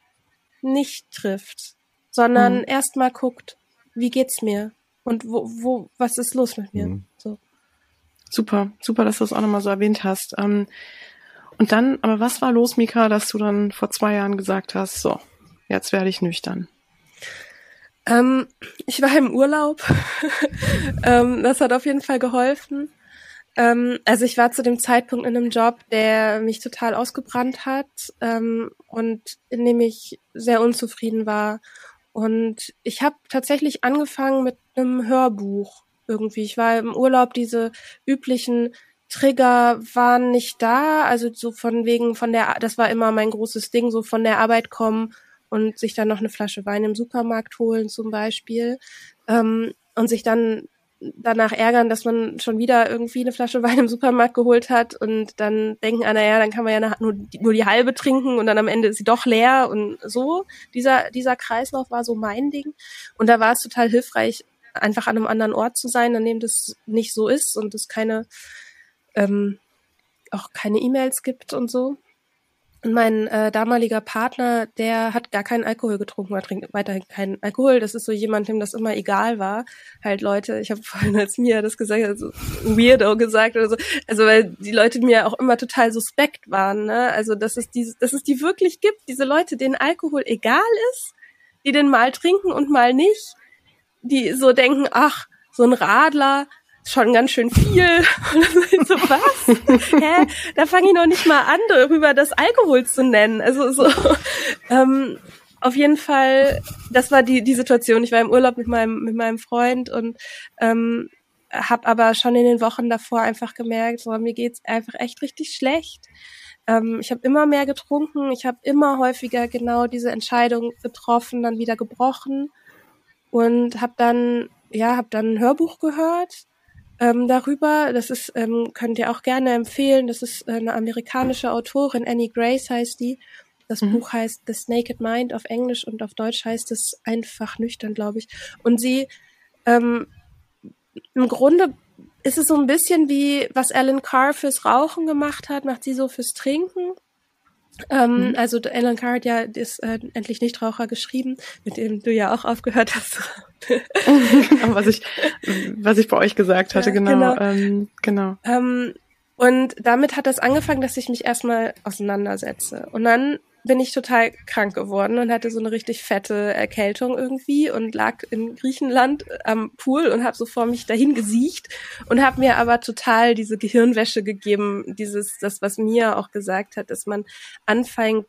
nicht trifft, sondern mhm. erstmal guckt, wie geht's mir? Und wo, wo, was ist los mit mir? Mhm. So. Super, super, dass du es auch nochmal so erwähnt hast. Ähm, und dann, aber was war los, Mika, dass du dann vor zwei Jahren gesagt hast, so, jetzt werde ich nüchtern? Ähm, ich war im Urlaub. ähm, das hat auf jeden Fall geholfen. Ähm, also ich war zu dem Zeitpunkt in einem Job, der mich total ausgebrannt hat ähm, und in dem ich sehr unzufrieden war und ich habe tatsächlich angefangen mit einem Hörbuch irgendwie. Ich war im Urlaub, diese üblichen Trigger waren nicht da, also so von wegen von der, das war immer mein großes Ding, so von der Arbeit kommen und sich dann noch eine Flasche Wein im Supermarkt holen zum Beispiel ähm, und sich dann danach ärgern, dass man schon wieder irgendwie eine Flasche Wein im Supermarkt geholt hat und dann denken, ah, naja, dann kann man ja nur, nur die halbe trinken und dann am Ende ist sie doch leer und so. Dieser, dieser Kreislauf war so mein Ding. Und da war es total hilfreich, einfach an einem anderen Ort zu sein, an dem das nicht so ist und es keine, ähm, auch keine E-Mails gibt und so. Und mein äh, damaliger Partner, der hat gar keinen Alkohol getrunken, er trinkt weiterhin keinen Alkohol. Das ist so jemand, dem das immer egal war. Halt Leute, ich habe vorhin als mir das gesagt, also Weirdo gesagt oder so. Also weil die Leute mir auch immer total suspekt waren. Ne? Also dass es die, dass es die wirklich gibt, diese Leute, denen Alkohol egal ist, die den mal trinken und mal nicht, die so denken, ach, so ein Radler, schon ganz schön viel. Und so, was? Hä? Da fange ich noch nicht mal an, darüber das Alkohol zu nennen. Also so, ähm, auf jeden Fall, das war die, die Situation. Ich war im Urlaub mit meinem, mit meinem Freund und ähm, habe aber schon in den Wochen davor einfach gemerkt, so, mir geht's einfach echt richtig schlecht. Ähm, ich habe immer mehr getrunken, ich habe immer häufiger genau diese Entscheidung getroffen, dann wieder gebrochen und habe dann ja, habe dann ein Hörbuch gehört ähm, darüber. Das ist, ähm, könnt ihr auch gerne empfehlen. Das ist eine amerikanische Autorin, Annie Grace heißt die. Das mhm. Buch heißt The Naked Mind auf Englisch und auf Deutsch heißt es einfach nüchtern, glaube ich. Und sie ähm, im Grunde ist es so ein bisschen wie, was Alan Carr fürs Rauchen gemacht hat, macht sie so fürs Trinken. Ähm, mhm. Also Alan Carr hat ja das äh, endlich Nichtraucher geschrieben, mit dem du ja auch aufgehört hast. was ich, was ich bei euch gesagt hatte, ja, genau. Genau. Ähm, genau. Ähm, und damit hat das angefangen, dass ich mich erstmal auseinandersetze. Und dann bin ich total krank geworden und hatte so eine richtig fette Erkältung irgendwie und lag in Griechenland am Pool und habe so vor mich dahin gesiecht und habe mir aber total diese Gehirnwäsche gegeben, dieses das was Mia auch gesagt hat, dass man anfängt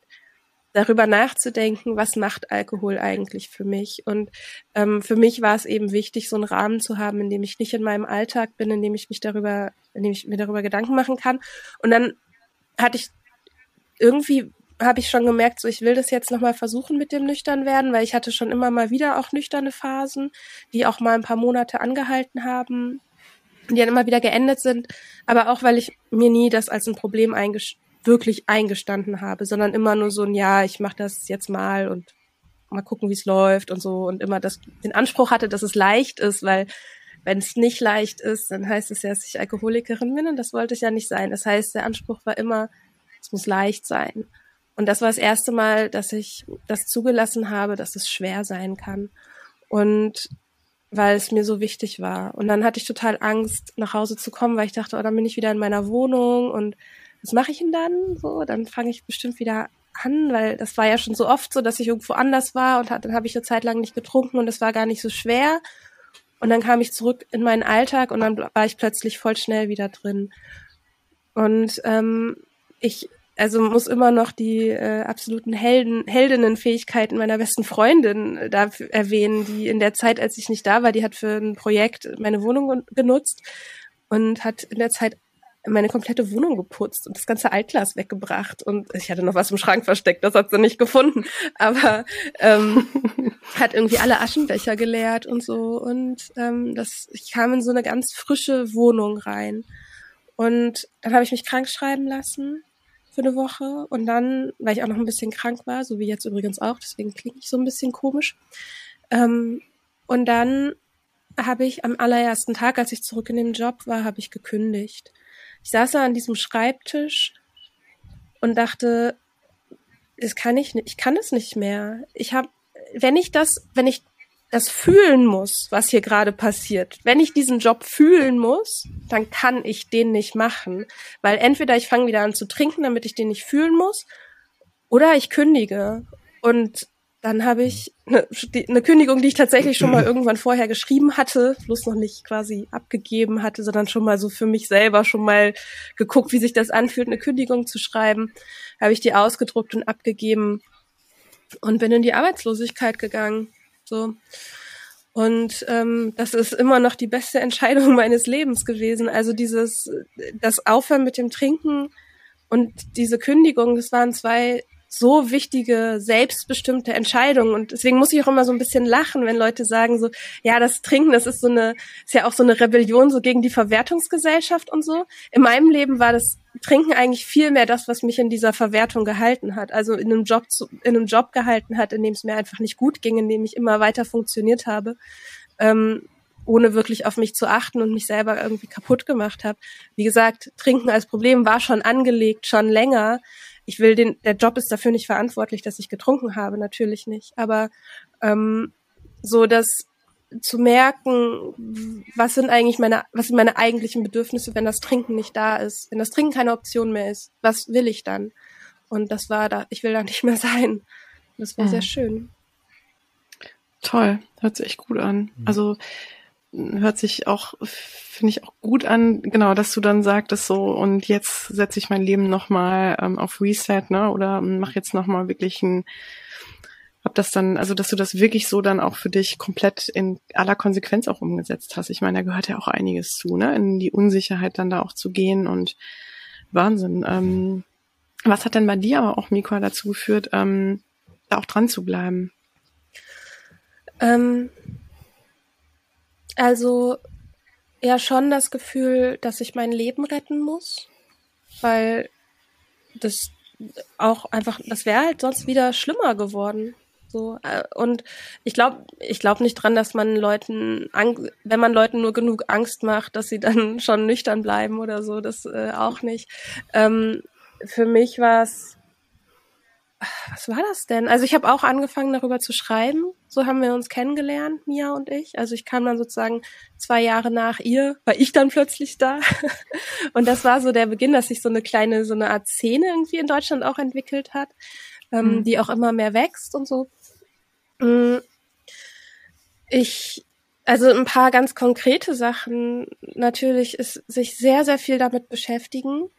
darüber nachzudenken, was macht Alkohol eigentlich für mich. Und ähm, für mich war es eben wichtig, so einen Rahmen zu haben, in dem ich nicht in meinem Alltag bin, in dem ich mich darüber, in dem ich mir darüber Gedanken machen kann. Und dann hatte ich irgendwie habe ich schon gemerkt, so ich will das jetzt nochmal versuchen mit dem nüchtern werden, weil ich hatte schon immer mal wieder auch nüchterne Phasen, die auch mal ein paar Monate angehalten haben, die dann immer wieder geendet sind, aber auch weil ich mir nie das als ein Problem einges wirklich eingestanden habe, sondern immer nur so ein ja, ich mache das jetzt mal und mal gucken, wie es läuft und so und immer das den Anspruch hatte, dass es leicht ist, weil wenn es nicht leicht ist, dann heißt es ja, dass ich Alkoholikerin bin und das wollte ich ja nicht sein. Das heißt, der Anspruch war immer, es muss leicht sein. Und das war das erste Mal, dass ich das zugelassen habe, dass es schwer sein kann. Und weil es mir so wichtig war. Und dann hatte ich total Angst, nach Hause zu kommen, weil ich dachte, oh, dann bin ich wieder in meiner Wohnung und was mache ich denn dann? So, dann fange ich bestimmt wieder an, weil das war ja schon so oft so, dass ich irgendwo anders war und hat, dann habe ich eine Zeit lang nicht getrunken und es war gar nicht so schwer. Und dann kam ich zurück in meinen Alltag und dann war ich plötzlich voll schnell wieder drin. Und ähm, ich also muss immer noch die äh, absoluten Helden, Heldinnenfähigkeiten meiner besten Freundin äh, da erwähnen, die in der Zeit, als ich nicht da war, die hat für ein Projekt meine Wohnung genutzt und hat in der Zeit meine komplette Wohnung geputzt und das ganze Altglas weggebracht und ich hatte noch was im Schrank versteckt, das hat sie nicht gefunden, aber ähm, hat irgendwie alle Aschenbecher geleert und so und ähm, das ich kam in so eine ganz frische Wohnung rein. Und dann habe ich mich krank schreiben lassen für eine Woche und dann, weil ich auch noch ein bisschen krank war, so wie jetzt übrigens auch, deswegen klinge ich so ein bisschen komisch. Ähm, und dann habe ich am allerersten Tag, als ich zurück in den Job war, habe ich gekündigt. Ich saß da an diesem Schreibtisch und dachte, das kann ich nicht, ich kann es nicht mehr. Ich habe, wenn ich das, wenn ich das fühlen muss, was hier gerade passiert. Wenn ich diesen Job fühlen muss, dann kann ich den nicht machen, weil entweder ich fange wieder an zu trinken, damit ich den nicht fühlen muss, oder ich kündige. Und dann habe ich eine, eine Kündigung, die ich tatsächlich schon mal irgendwann vorher geschrieben hatte, bloß noch nicht quasi abgegeben hatte, sondern schon mal so für mich selber schon mal geguckt, wie sich das anfühlt, eine Kündigung zu schreiben, habe ich die ausgedruckt und abgegeben und bin in die Arbeitslosigkeit gegangen. So. Und ähm, das ist immer noch die beste Entscheidung meines Lebens gewesen. Also dieses, das Aufhören mit dem Trinken und diese Kündigung, das waren zwei so wichtige, selbstbestimmte Entscheidungen. Und deswegen muss ich auch immer so ein bisschen lachen, wenn Leute sagen so, ja, das Trinken, das ist so eine, ist ja auch so eine Rebellion so gegen die Verwertungsgesellschaft und so. In meinem Leben war das Trinken eigentlich viel mehr das, was mich in dieser Verwertung gehalten hat. Also in einem Job, zu, in einem Job gehalten hat, in dem es mir einfach nicht gut ging, in dem ich immer weiter funktioniert habe. Ähm, ohne wirklich auf mich zu achten und mich selber irgendwie kaputt gemacht habe. Wie gesagt, Trinken als Problem war schon angelegt, schon länger ich will den, der Job ist dafür nicht verantwortlich, dass ich getrunken habe, natürlich nicht. Aber ähm, so dass zu merken, was sind eigentlich meine, was sind meine eigentlichen Bedürfnisse, wenn das Trinken nicht da ist, wenn das Trinken keine Option mehr ist, was will ich dann? Und das war da, ich will da nicht mehr sein. Das war mhm. sehr schön. Toll, hört sich echt gut an. Mhm. Also hört sich auch, finde ich auch gut an, genau, dass du dann sagtest so, und jetzt setze ich mein Leben nochmal ähm, auf Reset, ne? Oder mach jetzt nochmal wirklich ein, hab das dann, also dass du das wirklich so dann auch für dich komplett in aller Konsequenz auch umgesetzt hast. Ich meine, da gehört ja auch einiges zu, ne? In die Unsicherheit dann da auch zu gehen und Wahnsinn. Ähm, was hat denn bei dir aber auch, Miko, dazu geführt, ähm, da auch dran zu bleiben? Ähm, also ja schon das Gefühl, dass ich mein Leben retten muss, weil das auch einfach, das wäre halt sonst wieder schlimmer geworden. So äh, und ich glaube, ich glaube nicht dran, dass man Leuten, wenn man Leuten nur genug Angst macht, dass sie dann schon nüchtern bleiben oder so. Das äh, auch nicht. Ähm, für mich war es was war das denn? Also ich habe auch angefangen darüber zu schreiben. So haben wir uns kennengelernt, Mia und ich. Also ich kam dann sozusagen zwei Jahre nach ihr, war ich dann plötzlich da. Und das war so der Beginn, dass sich so eine kleine, so eine Art Szene irgendwie in Deutschland auch entwickelt hat, ähm, mhm. die auch immer mehr wächst und so. Mm. Ich, also ein paar ganz konkrete Sachen. Natürlich ist sich sehr, sehr viel damit beschäftigen.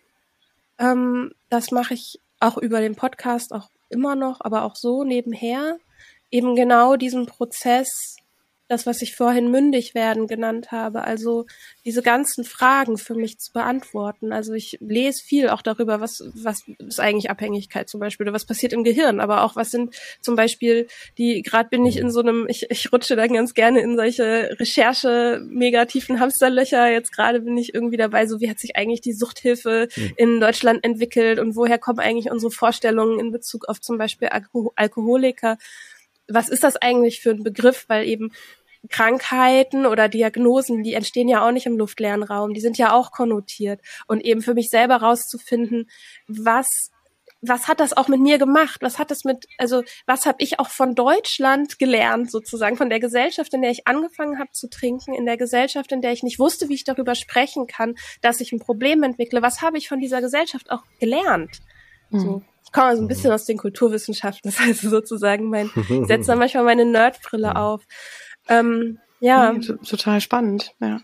Ähm, das mache ich auch über den Podcast, auch immer noch, aber auch so nebenher, eben genau diesen Prozess das, was ich vorhin mündig werden genannt habe, also diese ganzen Fragen für mich zu beantworten. Also ich lese viel auch darüber, was, was ist eigentlich Abhängigkeit zum Beispiel oder was passiert im Gehirn, aber auch was sind zum Beispiel die, gerade bin ich in so einem, ich, ich rutsche dann ganz gerne in solche Recherche mega tiefen Hamsterlöcher. Jetzt gerade bin ich irgendwie dabei, so wie hat sich eigentlich die Suchthilfe in Deutschland entwickelt und woher kommen eigentlich unsere Vorstellungen in Bezug auf zum Beispiel Alko Alkoholiker was ist das eigentlich für ein Begriff? Weil eben Krankheiten oder Diagnosen, die entstehen ja auch nicht im luftleeren Raum, die sind ja auch konnotiert. Und eben für mich selber rauszufinden, was was hat das auch mit mir gemacht? Was hat das mit, also was habe ich auch von Deutschland gelernt, sozusagen, von der Gesellschaft, in der ich angefangen habe zu trinken, in der Gesellschaft, in der ich nicht wusste, wie ich darüber sprechen kann, dass ich ein Problem entwickle. Was habe ich von dieser Gesellschaft auch gelernt? Mhm. So. Komme also ein bisschen mhm. aus den Kulturwissenschaften, das heißt sozusagen mein, ich setze da manchmal meine Nerdbrille mhm. auf. Ähm, ja. ja. Total spannend, ja.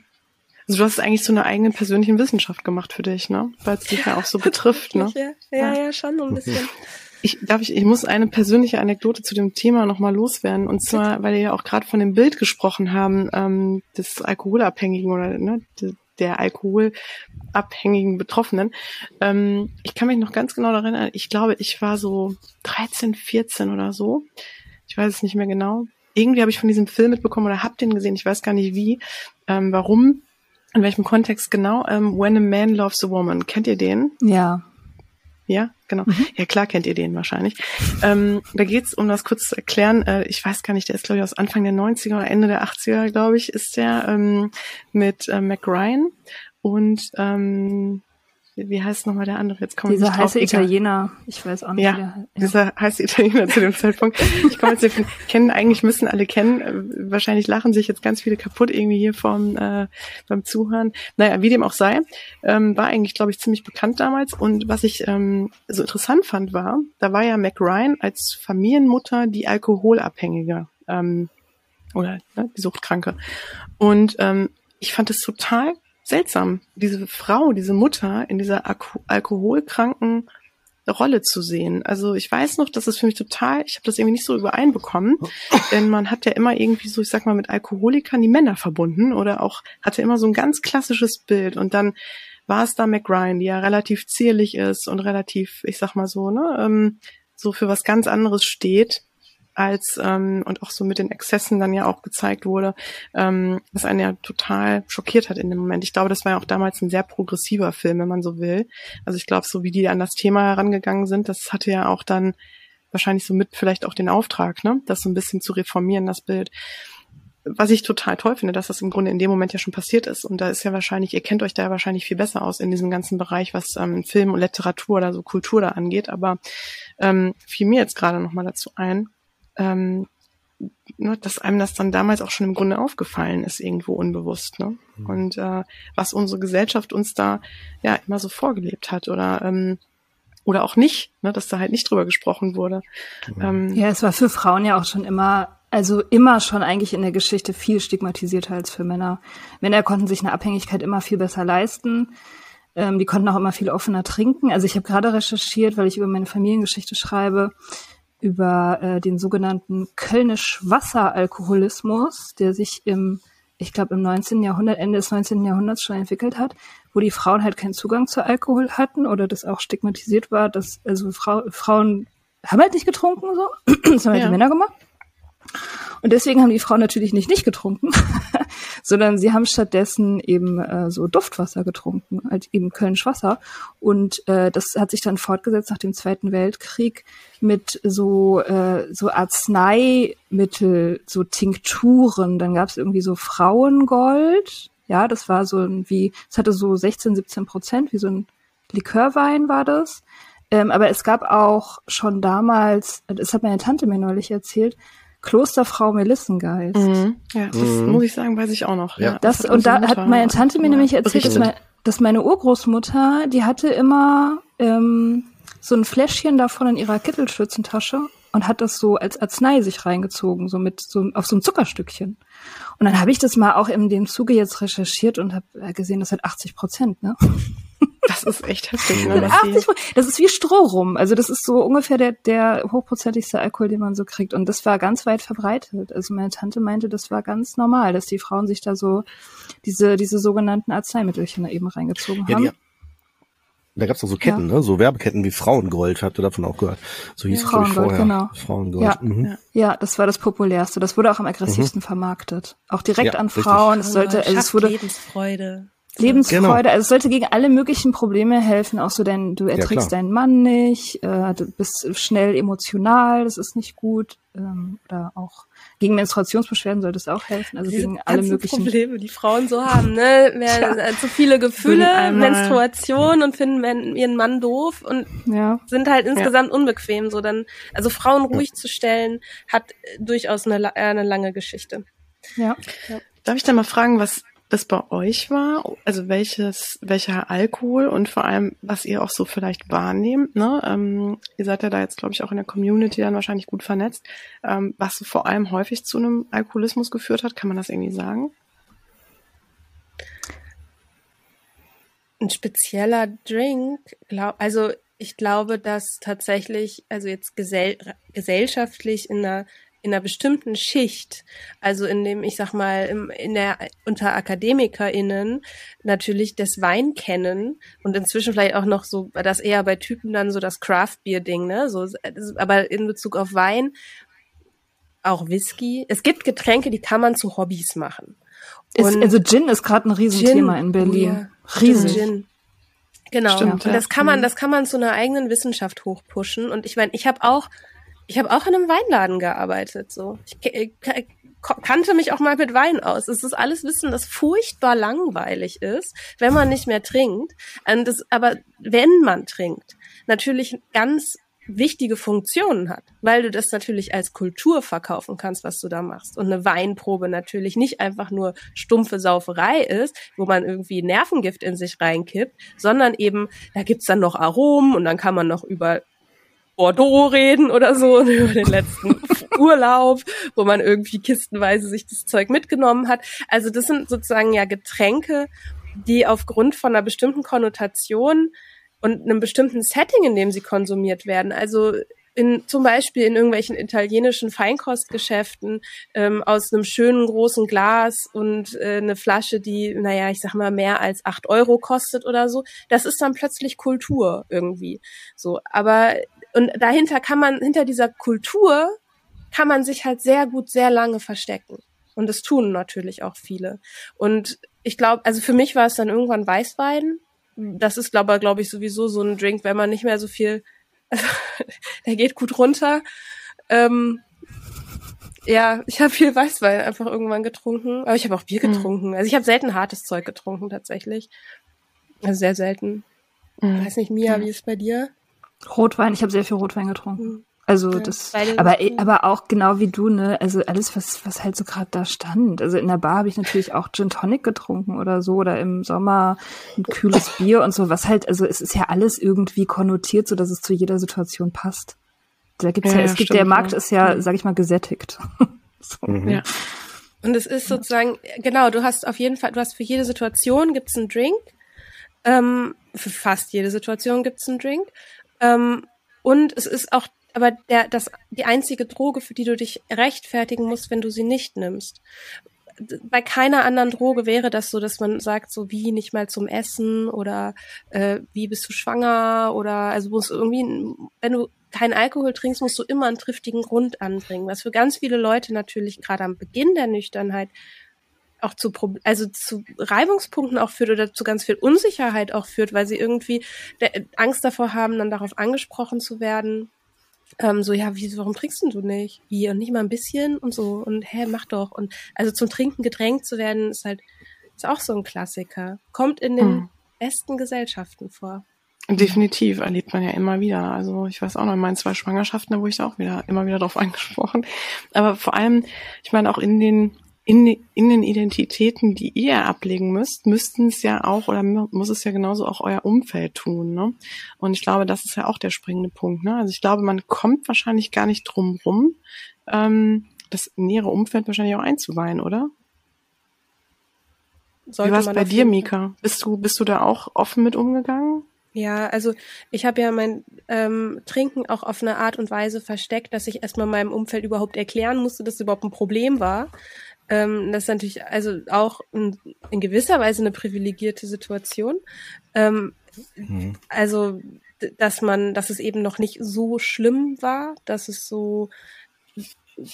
Also du hast eigentlich so eine eigene persönliche Wissenschaft gemacht für dich, ne? Weil es dich ja auch so betrifft, ne? Ja, ja, ja, schon ein bisschen. Ich darf ich, ich muss eine persönliche Anekdote zu dem Thema nochmal loswerden. Und zwar, weil wir ja auch gerade von dem Bild gesprochen haben, ähm, des Alkoholabhängigen oder ne, der alkoholabhängigen Betroffenen. Ähm, ich kann mich noch ganz genau daran erinnern, ich glaube, ich war so 13, 14 oder so. Ich weiß es nicht mehr genau irgendwie habe ich von diesem Film mitbekommen oder habe den gesehen, ich weiß gar nicht wie, ähm, warum, in welchem Kontext genau, ähm, When a Man Loves a Woman. Kennt ihr den? Ja. Ja, genau. Mhm. Ja, klar kennt ihr den wahrscheinlich. Ähm, da geht's, um das kurz zu erklären, äh, ich weiß gar nicht, der ist, glaube ich, aus Anfang der 90er oder Ende der 80er, glaube ich, ist der ähm, mit äh, Mac Ryan und ähm, wie heißt nochmal der andere? Jetzt kommt Dieser heiße Italiener, ich weiß auch nicht. Ja, ja, dieser heiße Italiener zu dem Zeitpunkt. Ich komme jetzt nicht kennen, eigentlich müssen alle kennen. Äh, wahrscheinlich lachen sich jetzt ganz viele kaputt irgendwie hier vom, äh, beim Zuhören. Naja, wie dem auch sei, ähm, war eigentlich, glaube ich, ziemlich bekannt damals. Und was ich ähm, so interessant fand, war, da war ja Mac Ryan als Familienmutter die Alkoholabhängige ähm, oder ne, die Suchtkranke. Und ähm, ich fand es total seltsam, diese Frau, diese Mutter in dieser Alko alkoholkranken Rolle zu sehen. Also ich weiß noch, dass es für mich total, ich habe das irgendwie nicht so übereinbekommen, denn man hat ja immer irgendwie so, ich sag mal, mit Alkoholikern die Männer verbunden oder auch hatte immer so ein ganz klassisches Bild und dann war es da McRyan, die ja relativ zierlich ist und relativ, ich sag mal so, ne, ähm, so für was ganz anderes steht als ähm, und auch so mit den Exzessen dann ja auch gezeigt wurde, ähm, was einen ja total schockiert hat in dem Moment. Ich glaube, das war ja auch damals ein sehr progressiver Film, wenn man so will. Also ich glaube, so wie die an das Thema herangegangen sind, das hatte ja auch dann wahrscheinlich so mit vielleicht auch den Auftrag, ne, das so ein bisschen zu reformieren, das Bild. Was ich total toll finde, dass das im Grunde in dem Moment ja schon passiert ist. Und da ist ja wahrscheinlich, ihr kennt euch da wahrscheinlich viel besser aus in diesem ganzen Bereich, was ähm, Film und Literatur oder so Kultur da angeht. Aber ähm, fiel mir jetzt gerade nochmal dazu ein, ähm, ne, dass einem das dann damals auch schon im Grunde aufgefallen ist, irgendwo unbewusst. Ne? Mhm. Und äh, was unsere Gesellschaft uns da ja immer so vorgelebt hat oder ähm, oder auch nicht, ne, dass da halt nicht drüber gesprochen wurde. Mhm. Ähm, ja, es war für Frauen ja auch schon immer, also immer schon eigentlich in der Geschichte viel stigmatisierter als für Männer. Männer konnten sich eine Abhängigkeit immer viel besser leisten. Ähm, die konnten auch immer viel offener trinken. Also ich habe gerade recherchiert, weil ich über meine Familiengeschichte schreibe über äh, den sogenannten Kölnisch-Wasser-Alkoholismus, der sich im, ich glaube, im 19. Jahrhundert, Ende des 19. Jahrhunderts schon entwickelt hat, wo die Frauen halt keinen Zugang zu Alkohol hatten oder das auch stigmatisiert war, dass also Frau, Frauen haben halt nicht getrunken, so. das haben halt ja. die Männer gemacht. Und deswegen haben die Frauen natürlich nicht nicht getrunken, sondern sie haben stattdessen eben äh, so Duftwasser getrunken, halt eben Kölnisch Wasser. Und äh, das hat sich dann fortgesetzt nach dem Zweiten Weltkrieg mit so äh, so Arzneimittel, so Tinkturen. Dann gab es irgendwie so Frauengold. Ja, das war so ein wie, es hatte so 16, 17 Prozent, wie so ein Likörwein war das. Ähm, aber es gab auch schon damals, das hat meine Tante mir neulich erzählt, Klosterfrau Melissengeist. Mhm. Ja, das mhm. muss ich sagen, weiß ich auch noch. Ja. ja das, das und da hat meine Tante mir nämlich erzählt, dass, mein, dass, meine Urgroßmutter, die hatte immer ähm, so ein Fläschchen davon in ihrer Kittelschürzentasche und hat das so als Arznei sich reingezogen, so mit so auf so ein Zuckerstückchen. Und dann habe ich das mal auch in dem Zuge jetzt recherchiert und habe äh, gesehen, das hat 80 Prozent, ne? Das ist echt heftig. Ne, 80, das ist wie Stroh rum. Also das ist so ungefähr der, der hochprozentigste Alkohol, den man so kriegt. Und das war ganz weit verbreitet. Also meine Tante meinte, das war ganz normal, dass die Frauen sich da so diese, diese sogenannten Arzneimittelchen da eben reingezogen haben. Ja, da gab's doch so Ketten, ja. ne? So Werbeketten wie Frauengold, habt ihr davon auch gehört? So hieß ja, es, vorher. Genau. Frauengold. Ja. Mhm. ja, das war das populärste. Das wurde auch am aggressivsten mhm. vermarktet. Auch direkt an Frauen. Es sollte, also es wurde Lebensfreude. Lebensfreude, genau. also es sollte gegen alle möglichen Probleme helfen, auch so denn du erträgst ja, deinen Mann nicht, äh, du bist schnell emotional, das ist nicht gut, ähm, oder auch gegen Menstruationsbeschwerden sollte es auch helfen, also Diese gegen alle möglichen Probleme, die Frauen so haben, ne, mehr ja. zu viele Gefühle, Menstruation und finden ihren Mann doof und ja. sind halt insgesamt ja. unbequem, so dann, also Frauen ruhig zu stellen, hat durchaus eine, eine lange Geschichte. Ja. Darf ich da mal fragen, was das bei euch war, also welches, welcher Alkohol und vor allem, was ihr auch so vielleicht wahrnehmt, ne? Ähm, ihr seid ja da jetzt, glaube ich, auch in der Community dann wahrscheinlich gut vernetzt, ähm, was vor allem häufig zu einem Alkoholismus geführt hat, kann man das irgendwie sagen? Ein spezieller Drink, glaub, also ich glaube, dass tatsächlich, also jetzt gesell gesellschaftlich in einer in einer bestimmten Schicht, also in dem, ich sag mal, im, in der unter AkademikerInnen natürlich das Wein kennen und inzwischen vielleicht auch noch so, das eher bei Typen dann so das Craft-Bier-Ding, ne? So, aber in Bezug auf Wein, auch Whisky. Es gibt Getränke, die kann man zu Hobbys machen. Ist, also Gin ist gerade ein Riesenthema Gin, in Berlin. Ja, Riesig. Gin. Genau. Stimmt, und das kann man, mhm. das kann man zu einer eigenen Wissenschaft hochpushen. Und ich meine, ich habe auch ich habe auch in einem Weinladen gearbeitet. So, ich, ich, ich kannte mich auch mal mit Wein aus. Es ist alles Wissen, das furchtbar langweilig ist, wenn man nicht mehr trinkt. Das, aber wenn man trinkt, natürlich ganz wichtige Funktionen hat, weil du das natürlich als Kultur verkaufen kannst, was du da machst. Und eine Weinprobe natürlich nicht einfach nur stumpfe Sauferei ist, wo man irgendwie Nervengift in sich reinkippt, sondern eben, da gibt's dann noch Aromen und dann kann man noch über Bordeaux reden oder so, über den letzten Urlaub, wo man irgendwie kistenweise sich das Zeug mitgenommen hat. Also das sind sozusagen ja Getränke, die aufgrund von einer bestimmten Konnotation und einem bestimmten Setting, in dem sie konsumiert werden, also in, zum Beispiel in irgendwelchen italienischen Feinkostgeschäften ähm, aus einem schönen großen Glas und äh, eine Flasche, die, naja, ich sag mal, mehr als acht Euro kostet oder so, das ist dann plötzlich Kultur irgendwie. So, aber und dahinter kann man, hinter dieser Kultur kann man sich halt sehr gut sehr lange verstecken. Und das tun natürlich auch viele. Und ich glaube, also für mich war es dann irgendwann Weißwein. Das ist, glaube glaub ich, sowieso so ein Drink, wenn man nicht mehr so viel, also, der geht gut runter. Ähm, ja, ich habe viel Weißwein einfach irgendwann getrunken, aber ich habe auch Bier hm. getrunken. Mhm. Also ich habe selten hartes Zeug getrunken tatsächlich. Also sehr selten. Mhm. Weiß nicht, Mia, wie ist es bei dir? Rotwein, ich habe sehr viel Rotwein getrunken. Mhm. Also ja, das, aber aber auch genau wie du ne, also alles was was halt so gerade da stand. Also in der Bar habe ich natürlich auch Gin Tonic getrunken oder so oder im Sommer ein kühles Bier und so. Was halt, also es ist ja alles irgendwie konnotiert, so dass es zu jeder Situation passt. Da gibt's ja, ja es gibt der Markt ist ja, sag ich mal, gesättigt. so. mhm. Ja. Und es ist sozusagen genau, du hast auf jeden Fall, du hast für jede Situation gibt's einen Drink. Ähm, für fast jede Situation gibt's einen Drink. Ähm, und es ist auch aber der, das, die einzige Droge, für die du dich rechtfertigen musst, wenn du sie nicht nimmst. Bei keiner anderen Droge wäre das so, dass man sagt, so wie nicht mal zum Essen oder äh, wie bist du schwanger oder also muss irgendwie, wenn du keinen Alkohol trinkst, musst du immer einen triftigen Grund anbringen, was für ganz viele Leute natürlich gerade am Beginn der Nüchternheit auch zu also zu Reibungspunkten auch führt oder zu ganz viel Unsicherheit auch führt, weil sie irgendwie Angst davor haben, dann darauf angesprochen zu werden. Ähm, so, ja, wie, warum trinkst du nicht? Wie, und nicht mal ein bisschen und so, und hä, mach doch. Und also zum Trinken gedrängt zu werden, ist halt, ist auch so ein Klassiker. Kommt in den hm. besten Gesellschaften vor. Definitiv, erlebt man ja immer wieder. Also ich weiß auch noch in meinen zwei Schwangerschaften, da wurde ich auch wieder immer wieder drauf angesprochen. Aber vor allem, ich meine auch in den in, in den Identitäten, die ihr ablegen müsst, müssten es ja auch oder muss es ja genauso auch euer Umfeld tun. Ne? Und ich glaube, das ist ja auch der springende Punkt. Ne? Also ich glaube, man kommt wahrscheinlich gar nicht drum rum, ähm, das nähere Umfeld wahrscheinlich auch einzuweihen, oder? Sollte Wie war es bei dir, Mika? Bist du, bist du da auch offen mit umgegangen? Ja, also ich habe ja mein ähm, Trinken auch auf eine Art und Weise versteckt, dass ich erstmal meinem Umfeld überhaupt erklären musste, dass es überhaupt ein Problem war. Ähm, das ist natürlich also auch in, in gewisser Weise eine privilegierte Situation. Ähm, mhm. Also, dass man, dass es eben noch nicht so schlimm war, dass es so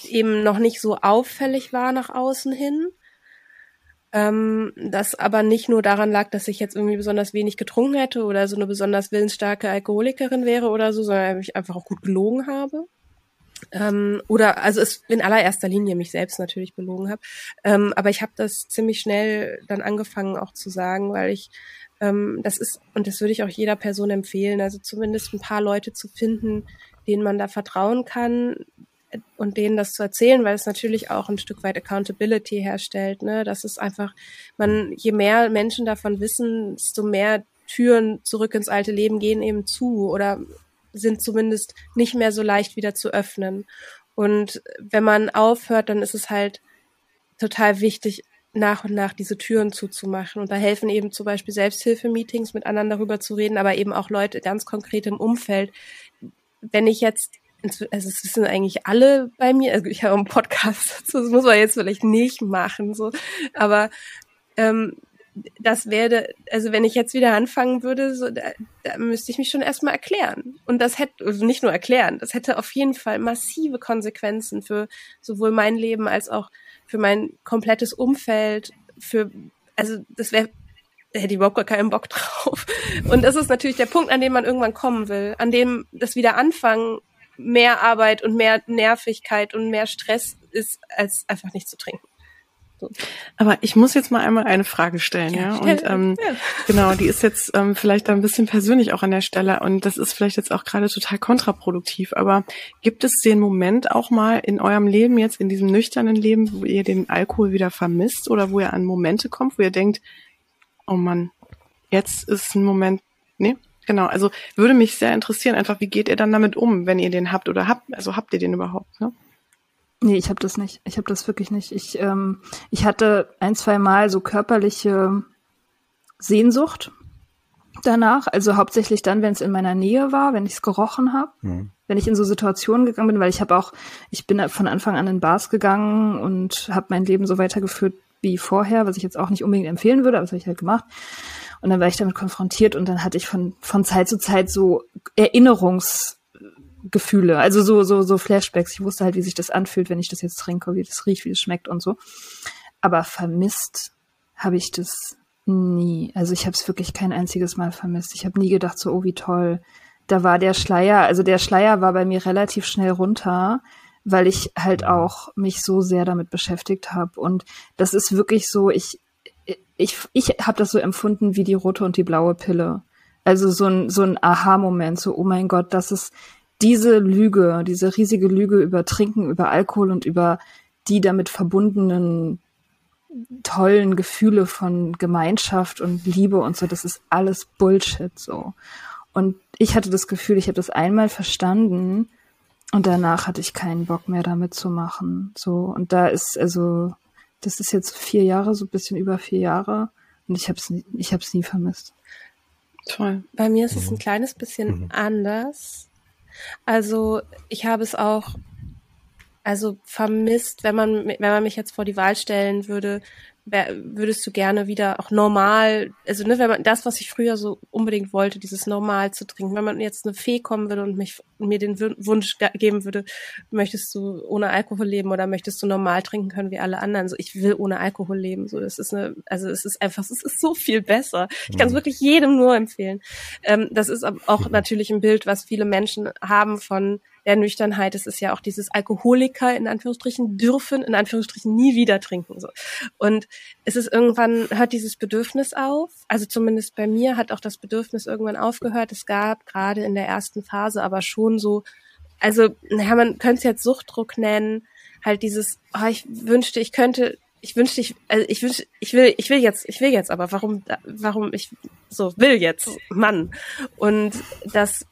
eben noch nicht so auffällig war nach außen hin. Ähm, das aber nicht nur daran lag, dass ich jetzt irgendwie besonders wenig getrunken hätte oder so eine besonders willensstarke Alkoholikerin wäre oder so, sondern ich einfach auch gut gelogen habe. Ähm, oder also es in allererster Linie mich selbst natürlich belogen habe. Ähm, aber ich habe das ziemlich schnell dann angefangen auch zu sagen, weil ich ähm, das ist, und das würde ich auch jeder Person empfehlen, also zumindest ein paar Leute zu finden, denen man da vertrauen kann und denen das zu erzählen, weil es natürlich auch ein Stück weit Accountability herstellt, ne? Das ist einfach, man, je mehr Menschen davon wissen, desto mehr Türen zurück ins alte Leben gehen eben zu oder sind zumindest nicht mehr so leicht wieder zu öffnen. Und wenn man aufhört, dann ist es halt total wichtig, nach und nach diese Türen zuzumachen. Und da helfen eben zum Beispiel Selbsthilfemeetings, mit anderen darüber zu reden, aber eben auch Leute ganz konkret im Umfeld. Wenn ich jetzt, also es wissen eigentlich alle bei mir, also ich habe einen Podcast das muss man jetzt vielleicht nicht machen, so, aber ähm, das werde, also wenn ich jetzt wieder anfangen würde, so, da, da müsste ich mich schon erstmal erklären. Und das hätte, also nicht nur erklären, das hätte auf jeden Fall massive Konsequenzen für sowohl mein Leben als auch für mein komplettes Umfeld, für, also das wäre, da hätte ich überhaupt gar keinen Bock drauf. Und das ist natürlich der Punkt, an dem man irgendwann kommen will, an dem das wieder anfangen mehr Arbeit und mehr Nervigkeit und mehr Stress ist, als einfach nicht zu trinken. Aber ich muss jetzt mal einmal eine Frage stellen, ja. ja? Und ähm, ja. genau, die ist jetzt ähm, vielleicht ein bisschen persönlich auch an der Stelle und das ist vielleicht jetzt auch gerade total kontraproduktiv. Aber gibt es den Moment auch mal in eurem Leben jetzt in diesem nüchternen Leben, wo ihr den Alkohol wieder vermisst oder wo ihr an Momente kommt, wo ihr denkt, oh Mann, jetzt ist ein Moment, nee? Genau, also würde mich sehr interessieren, einfach wie geht ihr dann damit um, wenn ihr den habt oder habt, also habt ihr den überhaupt, ne? Nee, ich habe das nicht. Ich habe das wirklich nicht. Ich, ähm, ich hatte ein, zwei Mal so körperliche Sehnsucht danach. Also hauptsächlich dann, wenn es in meiner Nähe war, wenn ich es gerochen habe. Mhm. Wenn ich in so Situationen gegangen bin, weil ich habe auch, ich bin von Anfang an in Bars gegangen und habe mein Leben so weitergeführt wie vorher, was ich jetzt auch nicht unbedingt empfehlen würde, aber das habe ich halt gemacht. Und dann war ich damit konfrontiert und dann hatte ich von, von Zeit zu Zeit so Erinnerungs- Gefühle, also so, so, so Flashbacks. Ich wusste halt, wie sich das anfühlt, wenn ich das jetzt trinke, wie das riecht, wie es schmeckt und so. Aber vermisst habe ich das nie. Also ich habe es wirklich kein einziges Mal vermisst. Ich habe nie gedacht, so, oh, wie toll. Da war der Schleier, also der Schleier war bei mir relativ schnell runter, weil ich halt auch mich so sehr damit beschäftigt habe. Und das ist wirklich so, ich, ich, ich habe das so empfunden wie die rote und die blaue Pille. Also so ein, so ein Aha-Moment, so, oh mein Gott, das ist, diese Lüge, diese riesige Lüge über Trinken, über Alkohol und über die damit verbundenen tollen Gefühle von Gemeinschaft und Liebe und so, das ist alles Bullshit so. Und ich hatte das Gefühl, ich habe das einmal verstanden und danach hatte ich keinen Bock mehr damit zu machen. So und da ist also das ist jetzt vier Jahre, so ein bisschen über vier Jahre und ich habe es ich habe es nie vermisst. Toll. Bei mir ist es ein mhm. kleines bisschen mhm. anders. Also ich habe es auch also vermisst, wenn man wenn man mich jetzt vor die Wahl stellen würde, würdest du gerne wieder auch normal, also ne, wenn man das, was ich früher so unbedingt wollte, dieses normal zu trinken, wenn man jetzt eine Fee kommen würde und mich mir den Wunsch geben würde, möchtest du ohne Alkohol leben oder möchtest du normal trinken können wie alle anderen? So, ich will ohne Alkohol leben. So, das ist eine, also es ist einfach, es ist so viel besser. Ich kann es mhm. wirklich jedem nur empfehlen. Ähm, das ist auch natürlich ein Bild, was viele Menschen haben von der Nüchternheit. Es ist ja auch dieses Alkoholiker in Anführungsstrichen dürfen in Anführungsstrichen nie wieder trinken. So. Und es ist irgendwann, hört dieses Bedürfnis auf. Also zumindest bei mir hat auch das Bedürfnis irgendwann aufgehört. Es gab gerade in der ersten Phase aber schon so, also, naja, man könnte es jetzt Suchtdruck nennen, halt dieses, oh, ich wünschte, ich könnte ich wünschte, ich, also ich wünsche, ich will, ich will jetzt, ich will jetzt, aber warum, warum ich so will jetzt, Mann. Und das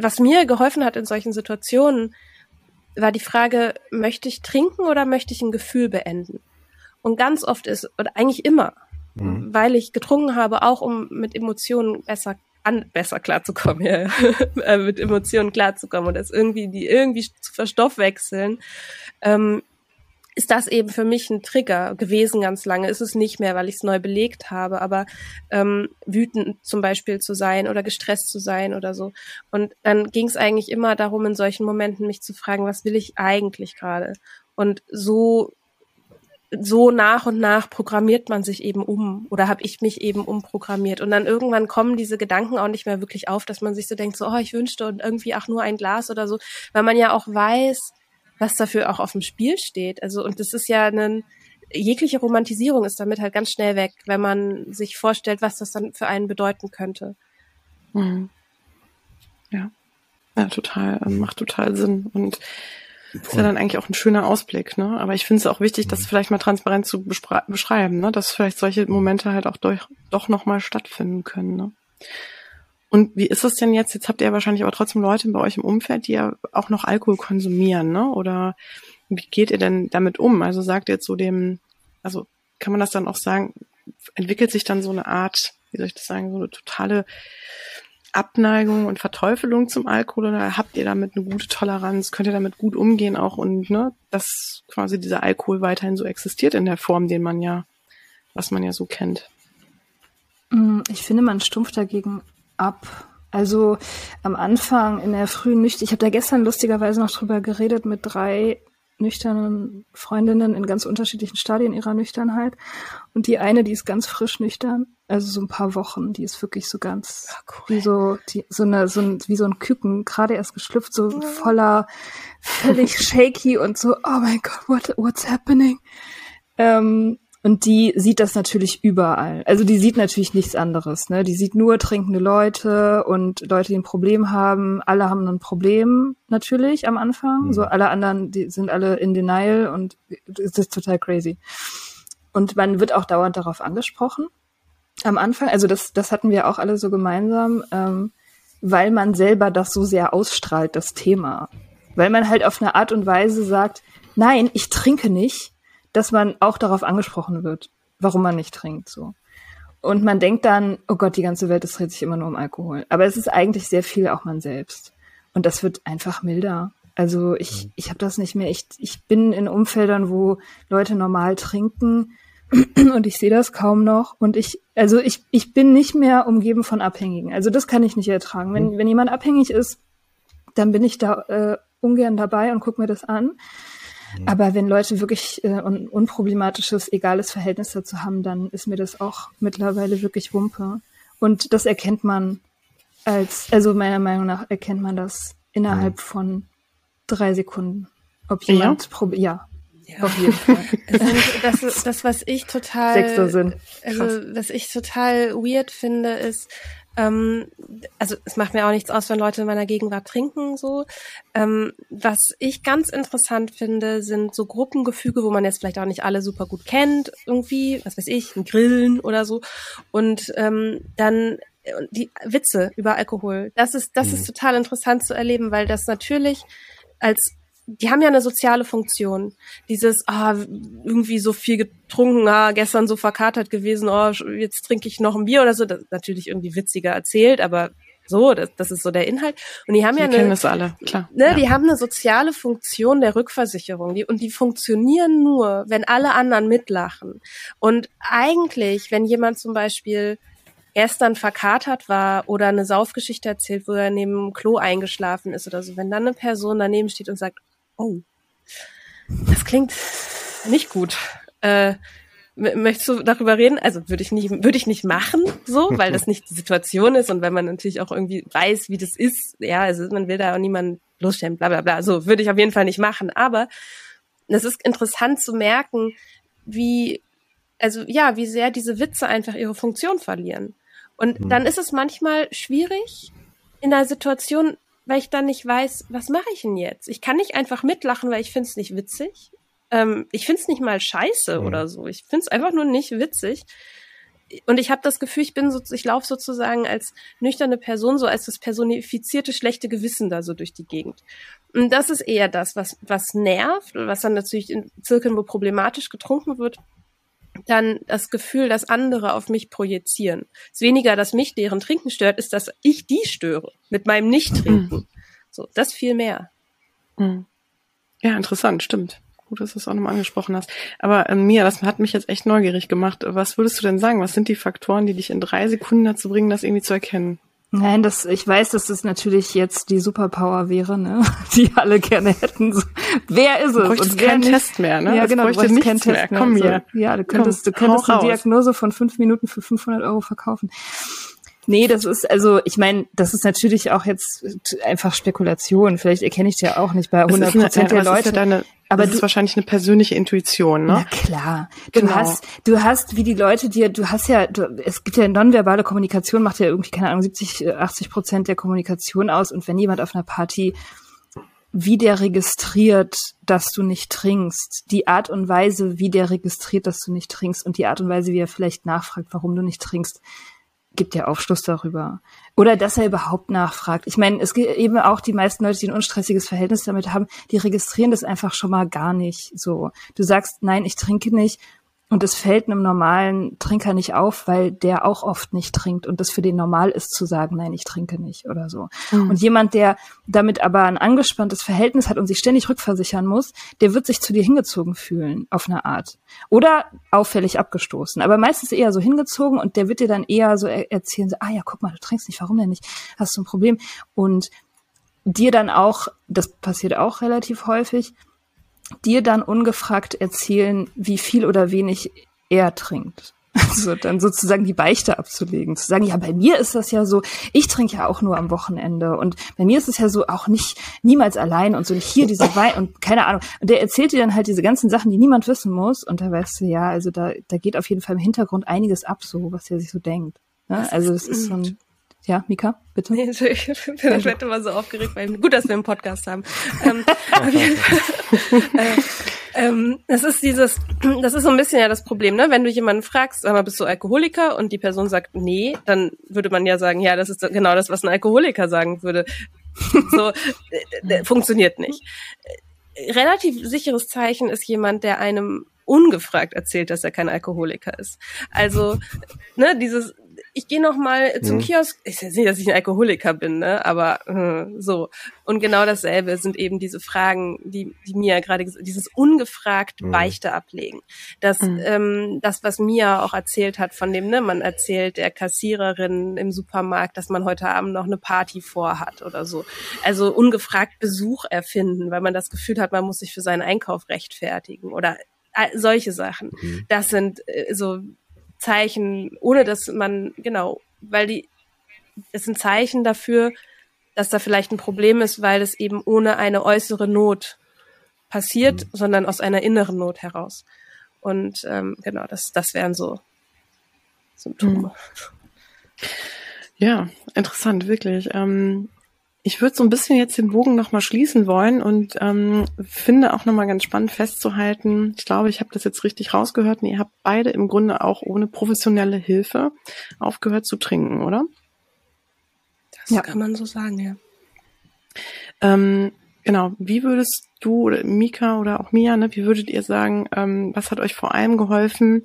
was mir geholfen hat in solchen Situationen, war die Frage, möchte ich trinken oder möchte ich ein Gefühl beenden? Und ganz oft ist, oder eigentlich immer, mhm. weil ich getrunken habe, auch um mit Emotionen besser an, besser klarzukommen, ja, äh, mit Emotionen klarzukommen und das irgendwie, die irgendwie zu verstoffwechseln, ähm, ist das eben für mich ein Trigger gewesen ganz lange. Ist es nicht mehr, weil ich es neu belegt habe, aber ähm, wütend zum Beispiel zu sein oder gestresst zu sein oder so. Und dann ging es eigentlich immer darum, in solchen Momenten mich zu fragen, was will ich eigentlich gerade? Und so so nach und nach programmiert man sich eben um oder habe ich mich eben umprogrammiert und dann irgendwann kommen diese Gedanken auch nicht mehr wirklich auf, dass man sich so denkt, so oh, ich wünschte und irgendwie ach nur ein Glas oder so, weil man ja auch weiß, was dafür auch auf dem Spiel steht. Also, und das ist ja ein, jegliche Romantisierung ist damit halt ganz schnell weg, wenn man sich vorstellt, was das dann für einen bedeuten könnte. Mhm. Ja. Ja, total, ähm, macht total Sinn. Und ist ja dann eigentlich auch ein schöner Ausblick, ne? Aber ich finde es auch wichtig, das mhm. vielleicht mal transparent zu beschreiben, ne? Dass vielleicht solche Momente halt auch durch, doch nochmal stattfinden können, ne? Und wie ist es denn jetzt? Jetzt habt ihr wahrscheinlich aber trotzdem Leute bei euch im Umfeld, die ja auch noch Alkohol konsumieren, ne? Oder wie geht ihr denn damit um? Also sagt ihr zu dem, also kann man das dann auch sagen, entwickelt sich dann so eine Art, wie soll ich das sagen, so eine totale Abneigung und Verteufelung zum Alkohol oder habt ihr damit eine gute Toleranz? Könnt ihr damit gut umgehen auch und ne, dass quasi dieser Alkohol weiterhin so existiert in der Form, den man ja, was man ja so kennt? Mm, ich finde, man stumpft dagegen ab. Also am Anfang in der frühen Nüchtern, ich habe da gestern lustigerweise noch drüber geredet mit drei nüchternen Freundinnen in ganz unterschiedlichen Stadien ihrer Nüchternheit. Und die eine, die ist ganz frisch nüchtern, also so ein paar Wochen, die ist wirklich so ganz oh, cool. wie so die, so eine so ein, wie so ein Küken, gerade erst geschlüpft, so voller völlig shaky und so oh mein Gott, what what's happening? Ähm, und die sieht das natürlich überall. Also die sieht natürlich nichts anderes. Ne? Die sieht nur trinkende Leute und Leute, die ein Problem haben. Alle haben ein Problem natürlich am Anfang. Mhm. So alle anderen, die sind alle in Denial und es ist total crazy. Und man wird auch dauernd darauf angesprochen. Am Anfang, also das, das hatten wir auch alle so gemeinsam, ähm, weil man selber das so sehr ausstrahlt, das Thema. Weil man halt auf eine Art und Weise sagt, nein, ich trinke nicht, dass man auch darauf angesprochen wird, warum man nicht trinkt, so. Und man denkt dann, oh Gott, die ganze Welt, es dreht sich immer nur um Alkohol. Aber es ist eigentlich sehr viel auch man selbst. Und das wird einfach milder. Also ich, mhm. ich habe das nicht mehr. Ich, ich bin in Umfeldern, wo Leute normal trinken und ich sehe das kaum noch. Und ich, also ich, ich bin nicht mehr umgeben von Abhängigen. Also das kann ich nicht ertragen. Wenn, mhm. wenn jemand abhängig ist, dann bin ich da äh, ungern dabei und guck mir das an. Mhm. Aber wenn Leute wirklich äh, ein unproblematisches, egales Verhältnis dazu haben, dann ist mir das auch mittlerweile wirklich Wumpe. Und das erkennt man als, also meiner Meinung nach erkennt man das innerhalb mhm. von drei Sekunden. Ob jemand ja? probiert, ja, ja. Auf jeden Fall. das, ist, das, was ich total, also was ich total weird finde, ist, ähm, also es macht mir auch nichts aus, wenn Leute in meiner Gegenwart trinken, so. Ähm, was ich ganz interessant finde, sind so Gruppengefüge, wo man jetzt vielleicht auch nicht alle super gut kennt, irgendwie, was weiß ich, ein Grillen oder so. Und ähm, dann die Witze über Alkohol. Das ist, das mhm. ist total interessant zu erleben, weil das natürlich als die haben ja eine soziale Funktion. Dieses, ah, irgendwie so viel getrunken, ah, gestern so verkatert gewesen, oh, jetzt trinke ich noch ein Bier oder so. Das ist natürlich irgendwie witziger erzählt, aber So, das, das ist so der Inhalt. Und die haben Wir ja kennen eine, das alle, klar. ne, ja. die haben eine soziale Funktion der Rückversicherung. Die, und die funktionieren nur, wenn alle anderen mitlachen. Und eigentlich, wenn jemand zum Beispiel gestern verkatert war oder eine Saufgeschichte erzählt, wo er neben dem Klo eingeschlafen ist oder so, wenn dann eine Person daneben steht und sagt, oh, das klingt nicht gut. Äh, möchtest du darüber reden? Also würde ich nicht, würde ich nicht machen, so, weil das nicht die Situation ist und weil man natürlich auch irgendwie weiß, wie das ist. Ja, also man will da auch niemanden losstellen, bla bla bla. So würde ich auf jeden Fall nicht machen. Aber es ist interessant zu merken, wie, also ja, wie sehr diese Witze einfach ihre Funktion verlieren. Und dann ist es manchmal schwierig in einer Situation, weil ich dann nicht weiß, was mache ich denn jetzt? Ich kann nicht einfach mitlachen, weil ich finde es nicht witzig. Ähm, ich finde es nicht mal scheiße Mhm. oder so. Ich finde es einfach nur nicht witzig. Und ich habe das Gefühl, ich bin so, ich laufe sozusagen als nüchterne Person, so als das personifizierte schlechte Gewissen da so durch die Gegend. Und das ist eher das, was, was nervt, was dann natürlich in Zirkeln, wo problematisch getrunken wird, dann das Gefühl, dass andere auf mich projizieren. Es ist weniger, dass mich deren Trinken stört, ist, dass ich die störe mit meinem Nicht-Trinken. So, das viel mehr. Hm. Ja, interessant, stimmt. Gut, dass du es auch nochmal angesprochen hast. Aber ähm, Mia, das hat mich jetzt echt neugierig gemacht. Was würdest du denn sagen? Was sind die Faktoren, die dich in drei Sekunden dazu bringen, das irgendwie zu erkennen? Nein, das, ich weiß, dass das natürlich jetzt die Superpower wäre, ne? Die alle gerne hätten. So, wer ist es? bräuchtest Und keinen nicht? Test mehr, ne? Ja, Es genau, du bräuchte bräuchtest keinen Test mehr. mehr. Komm hier. Ja, du könntest, Komm, du könntest eine raus. Diagnose von fünf Minuten für 500 Euro verkaufen. Nee, das ist also, ich meine, das ist natürlich auch jetzt einfach Spekulation. Vielleicht erkenne ich ja auch nicht bei Das 100 ist eine- Prozent der Leute. Ja deine, aber das du- ist wahrscheinlich eine persönliche Intuition, Na ne? klar. Du Genau. hast, du hast, wie die Leute dir, du hast ja, du, es gibt ja nonverbale Kommunikation, macht ja irgendwie, keine Ahnung, 70, äh, 80 Prozent der Kommunikation aus. Und wenn jemand auf einer Party, wie der registriert, dass du nicht trinkst, die Art und Weise, wie der registriert, dass du nicht trinkst und die Art und Weise, wie er vielleicht nachfragt, warum du nicht trinkst, gibt ja Aufschluss darüber. Oder dass er überhaupt nachfragt. Ich meine, es gibt eben auch die meisten Leute, die ein unstressiges Verhältnis damit haben, die registrieren das einfach schon mal gar nicht so. Du sagst, nein, ich trinke nicht. Und es fällt einem normalen Trinker nicht auf, weil der auch oft nicht trinkt und das für den normal ist zu sagen, nein, ich trinke nicht oder so. Mhm. Und jemand, der damit aber ein angespanntes Verhältnis hat und sich ständig rückversichern muss, der wird sich zu dir hingezogen fühlen, auf eine Art. Oder auffällig abgestoßen. Aber meistens eher so hingezogen und der wird dir dann eher so er erzählen, so, ah ja, guck mal, du trinkst nicht, warum denn nicht? Hast du ein Problem? Und dir dann auch, das passiert auch relativ häufig, dir dann ungefragt erzählen, wie viel oder wenig er trinkt. Also dann sozusagen die Beichte abzulegen, zu sagen, ja, bei mir ist das ja so, ich trinke ja auch nur am Wochenende und bei mir ist es ja so auch nicht niemals allein und so nicht hier diese Wein und keine Ahnung. Und der erzählt dir dann halt diese ganzen Sachen, die niemand wissen muss und da weißt du, ja, also da, da geht auf jeden Fall im Hintergrund einiges ab, so was er sich so denkt. Ne? Also das ist so ein, ja, Mika, bitte. Nee, ich bin werd immer so aufgeregt, weil gut, dass wir einen Podcast haben. ähm, äh, ähm, das ist dieses, das ist so ein bisschen ja das Problem, ne? Wenn du jemanden fragst, sag mal, bist du Alkoholiker und die Person sagt nee, dann würde man ja sagen, ja, das ist genau das, was ein Alkoholiker sagen würde. So äh, äh, funktioniert nicht. Äh, Relativ sicheres Zeichen ist jemand, der einem ungefragt erzählt, dass er kein Alkoholiker ist. Also, ne, dieses ich gehe noch mal zum Mhm. Kiosk. Ich sehe, dass ich ein Alkoholiker bin, ne? Aber äh, so. Und genau dasselbe sind eben diese Fragen, die, die Mia gerade gesagt dieses ungefragt Mhm. Beichte ablegen. Das, Mhm. ähm, das, was Mia auch erzählt hat von dem, ne, man erzählt der Kassiererin im Supermarkt, dass man heute Abend noch eine Party vorhat oder so. Also ungefragt Besuch erfinden, weil man das Gefühl hat, man muss sich für seinen Einkauf rechtfertigen oder äh, solche Sachen. Mhm. Das sind äh, so Zeichen, ohne dass man, genau, weil die, es sind Zeichen dafür, dass da vielleicht ein Problem ist, weil es eben ohne eine äußere Not passiert, sondern aus einer inneren Not heraus. Und ähm, genau, das, das wären so Symptome. Ja, interessant, wirklich. Ähm, ich würde so ein bisschen jetzt den Bogen nochmal schließen wollen und ähm, finde auch nochmal ganz spannend festzuhalten, ich glaube, ich habe das jetzt richtig rausgehört, und ihr habt beide im Grunde auch ohne professionelle Hilfe aufgehört zu trinken, oder? Das Ja. kann man so sagen, ja. Ähm, genau, wie würdest du oder Mika oder auch Mia, ne, wie würdet ihr sagen, ähm, was hat euch vor allem geholfen,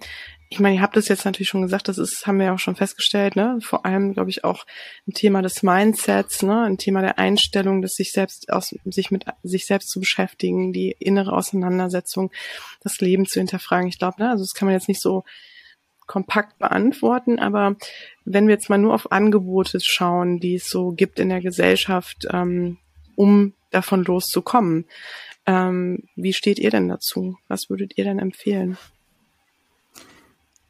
ich meine, ihr habt es jetzt natürlich schon gesagt, das ist, haben wir ja auch schon festgestellt, ne? Vor allem, glaube ich, auch ein Thema des Mindsets, ne? Ein Thema der Einstellung, des sich selbst aus, sich mit sich selbst zu beschäftigen, die innere Auseinandersetzung, das Leben zu hinterfragen. Ich glaube, ne? Also das kann man jetzt nicht so kompakt beantworten, aber wenn wir jetzt mal nur auf Angebote schauen, die es so gibt in der Gesellschaft, ähm, um davon loszukommen, ähm, wie steht ihr denn dazu? Was würdet ihr denn empfehlen?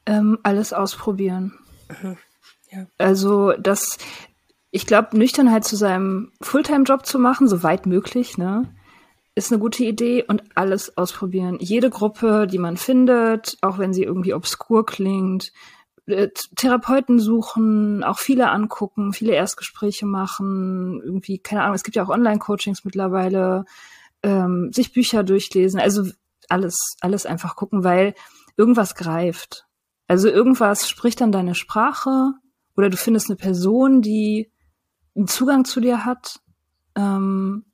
Ähm, alles ausprobieren. Mhm. Ja. Also das, ich glaube, Nüchternheit zu seinem Fulltime-Job zu machen, so weit möglich, ne, ist eine gute Idee und alles ausprobieren. Jede Gruppe, die man findet, auch wenn sie irgendwie obskur klingt, äh, Therapeuten suchen, auch viele angucken, viele Erstgespräche machen, irgendwie, keine Ahnung, es gibt ja auch Online-Coachings mittlerweile, ähm, sich Bücher durchlesen, also alles, alles einfach gucken, weil irgendwas greift. Also irgendwas spricht dann deine Sprache oder du findest eine Person, die einen Zugang zu dir hat ähm,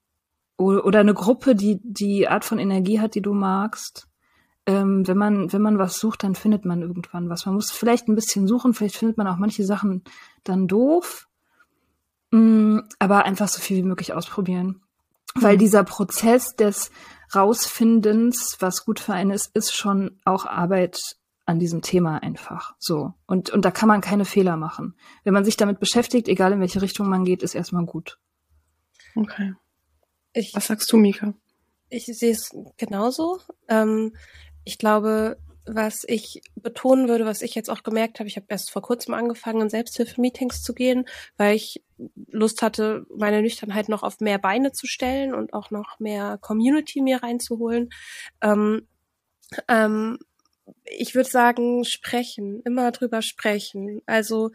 oder, oder eine Gruppe, die die Art von Energie hat, die du magst. Ähm, wenn man wenn man was sucht, dann findet man irgendwann was. Man muss vielleicht ein bisschen suchen, vielleicht findet man auch manche Sachen dann doof, mm, aber einfach so viel wie möglich ausprobieren, weil mhm. dieser Prozess des Rausfindens, was gut für einen ist, ist schon auch Arbeit an diesem Thema einfach. So. Und, und da kann man keine Fehler machen. Wenn man sich damit beschäftigt, egal in welche Richtung man geht, ist erstmal gut. Okay. Ich, Was sagst du, Mika? Ich sehe es genauso. Ähm, ich glaube, was ich betonen würde, was ich jetzt auch gemerkt habe, ich habe erst vor kurzem angefangen, in Selbsthilfe-Meetings zu gehen, weil ich Lust hatte, meine Nüchternheit noch auf mehr Beine zu stellen und auch noch mehr Community mir reinzuholen. Ähm, ähm, ich würde sagen, sprechen, immer drüber sprechen. Also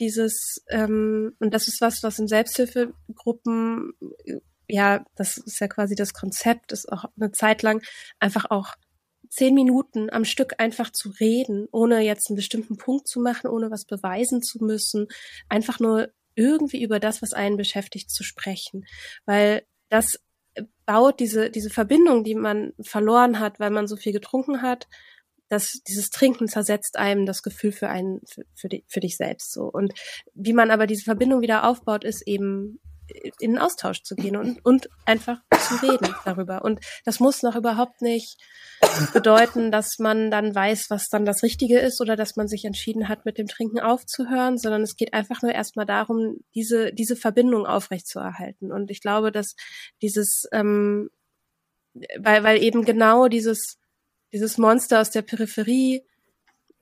dieses, ähm, und das ist was, was in Selbsthilfegruppen, ja, das ist ja quasi das Konzept, ist auch eine Zeit lang einfach auch zehn Minuten am Stück einfach zu reden, ohne jetzt einen bestimmten Punkt zu machen, ohne was beweisen zu müssen, einfach nur irgendwie über das, was einen beschäftigt, zu sprechen. Weil das baut diese, diese Verbindung, die man verloren hat, weil man so viel getrunken hat, dass dieses Trinken zersetzt einem das Gefühl für einen, für, für, die, für dich selbst so. Und wie man aber diese Verbindung wieder aufbaut, ist eben in den Austausch zu gehen und, und einfach zu reden darüber. Und das muss noch überhaupt nicht bedeuten, dass man dann weiß, was dann das Richtige ist oder dass man sich entschieden hat, mit dem Trinken aufzuhören, sondern es geht einfach nur erstmal darum, diese, diese Verbindung aufrechtzuerhalten. Und ich glaube, dass dieses, ähm, weil, weil eben genau dieses dieses Monster aus der Peripherie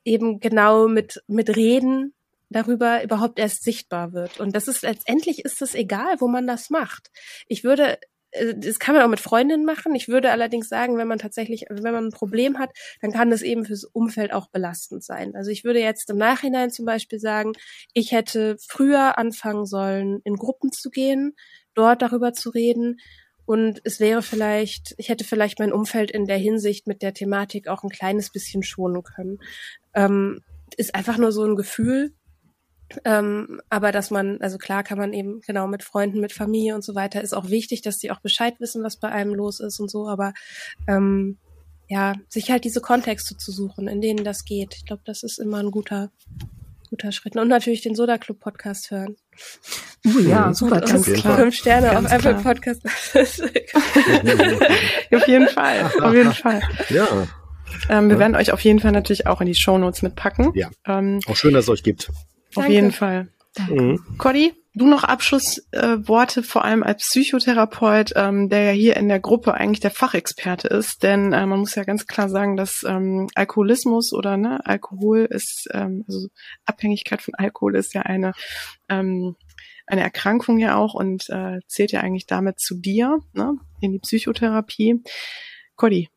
eben genau mit, mit Reden darüber überhaupt erst sichtbar wird. Und das ist letztendlich ist es egal, wo man das macht. Ich würde, äh, das kann man auch mit Freundinnen machen. Ich würde allerdings sagen, wenn man tatsächlich, wenn man ein Problem hat, dann kann das eben fürs Umfeld auch belastend sein. Also ich würde jetzt im Nachhinein zum Beispiel sagen, ich hätte früher anfangen sollen, in Gruppen zu gehen, dort darüber zu reden und es wäre vielleicht, ich hätte vielleicht mein Umfeld in der Hinsicht mit der Thematik auch ein kleines bisschen schonen können. Ähm, ist einfach nur so ein Gefühl. Ähm, aber dass man, also klar kann man eben genau mit Freunden, mit Familie und so weiter, ist auch wichtig, dass die auch Bescheid wissen, was bei einem los ist und so, aber ähm, ja, sich halt diese Kontexte zu suchen, in denen das geht. Ich glaube, das ist immer ein guter, guter Schritt. Und natürlich den Soda Club Podcast hören. Uh, ja, super, ganz klar. Fünf Sterne ganz auf Apple Podcast. auf jeden Fall, auf jeden Fall. Ja. Ähm, wir ja. werden euch auf jeden Fall natürlich auch in die Show Notes mitpacken. Ja. Ähm, auch schön, dass es euch gibt. Auf Danke. jeden Fall. Mhm. Cody, du noch Abschlussworte, äh, vor allem als Psychotherapeut, ähm, der ja hier in der Gruppe eigentlich der Fachexperte ist, denn äh, man muss ja ganz klar sagen, dass ähm, Alkoholismus oder ne, Alkohol ist, ähm, also Abhängigkeit von Alkohol ist ja eine ähm, eine Erkrankung ja auch und äh, zählt ja eigentlich damit zu dir, ne, in die Psychotherapie. Cody,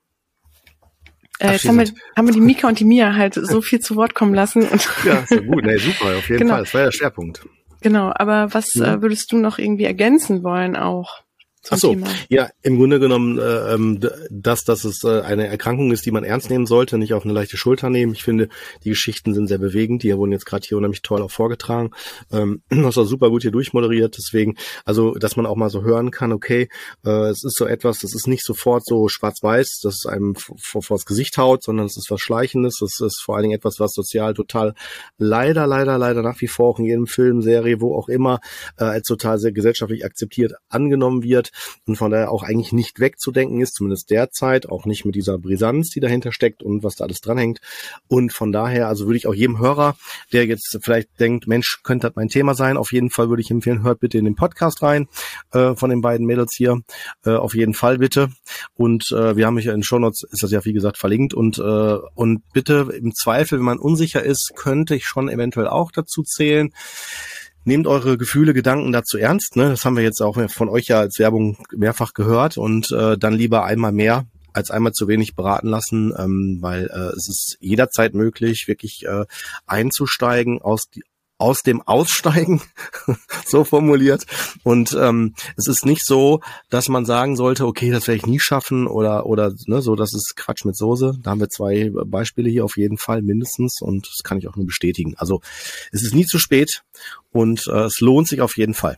äh, jetzt haben wir, haben wir die Mika und die Mia halt so viel zu Wort kommen lassen. Und ja, so gut, nee, super, auf jeden genau. Fall. Das war ja der Schwerpunkt. Genau, aber was ja. äh, würdest du noch irgendwie ergänzen wollen auch? Ach so, ja, im Grunde genommen, äh, ähm, dass, dass es äh, eine Erkrankung ist, die man ernst nehmen sollte, nicht auf eine leichte Schulter nehmen. Ich finde, die Geschichten sind sehr bewegend. Die wurden jetzt gerade hier unheimlich toll auch vorgetragen. Ähm, hast auch super gut hier durchmoderiert. Deswegen, also, dass man auch mal so hören kann, okay, äh, es ist so etwas, das ist nicht sofort so schwarz-weiß, dass es einem vor, vor das Gesicht haut, sondern es ist was Schleichendes. Das ist vor allen Dingen etwas, was sozial total leider, leider, leider nach wie vor auch in jedem Film, Serie, wo auch immer, äh, als total sehr gesellschaftlich akzeptiert angenommen wird und von daher auch eigentlich nicht wegzudenken ist, zumindest derzeit, auch nicht mit dieser Brisanz, die dahinter steckt und was da alles dranhängt. Und von daher, also würde ich auch jedem Hörer, der jetzt vielleicht denkt, Mensch, könnte das mein Thema sein, auf jeden Fall würde ich empfehlen, hört bitte in den Podcast rein äh, von den beiden Mädels hier. Äh, auf jeden Fall bitte. Und äh, wir haben mich in Shownotes, ist das ja wie gesagt verlinkt und äh, und bitte im Zweifel, wenn man unsicher ist, könnte ich schon eventuell auch dazu zählen nehmt eure Gefühle, Gedanken dazu ernst. Ne? Das haben wir jetzt auch von euch ja als Werbung mehrfach gehört und äh, dann lieber einmal mehr als einmal zu wenig beraten lassen, ähm, weil äh, es ist jederzeit möglich, wirklich äh, einzusteigen, aus, aus dem Aussteigen, so formuliert. Und ähm, es ist nicht so, dass man sagen sollte, okay, das werde ich nie schaffen oder oder ne, so, das ist Quatsch mit Soße. Da haben wir zwei Beispiele hier auf jeden Fall mindestens und das kann ich auch nur bestätigen. Also es ist nie zu spät und äh, es lohnt sich auf jeden Fall.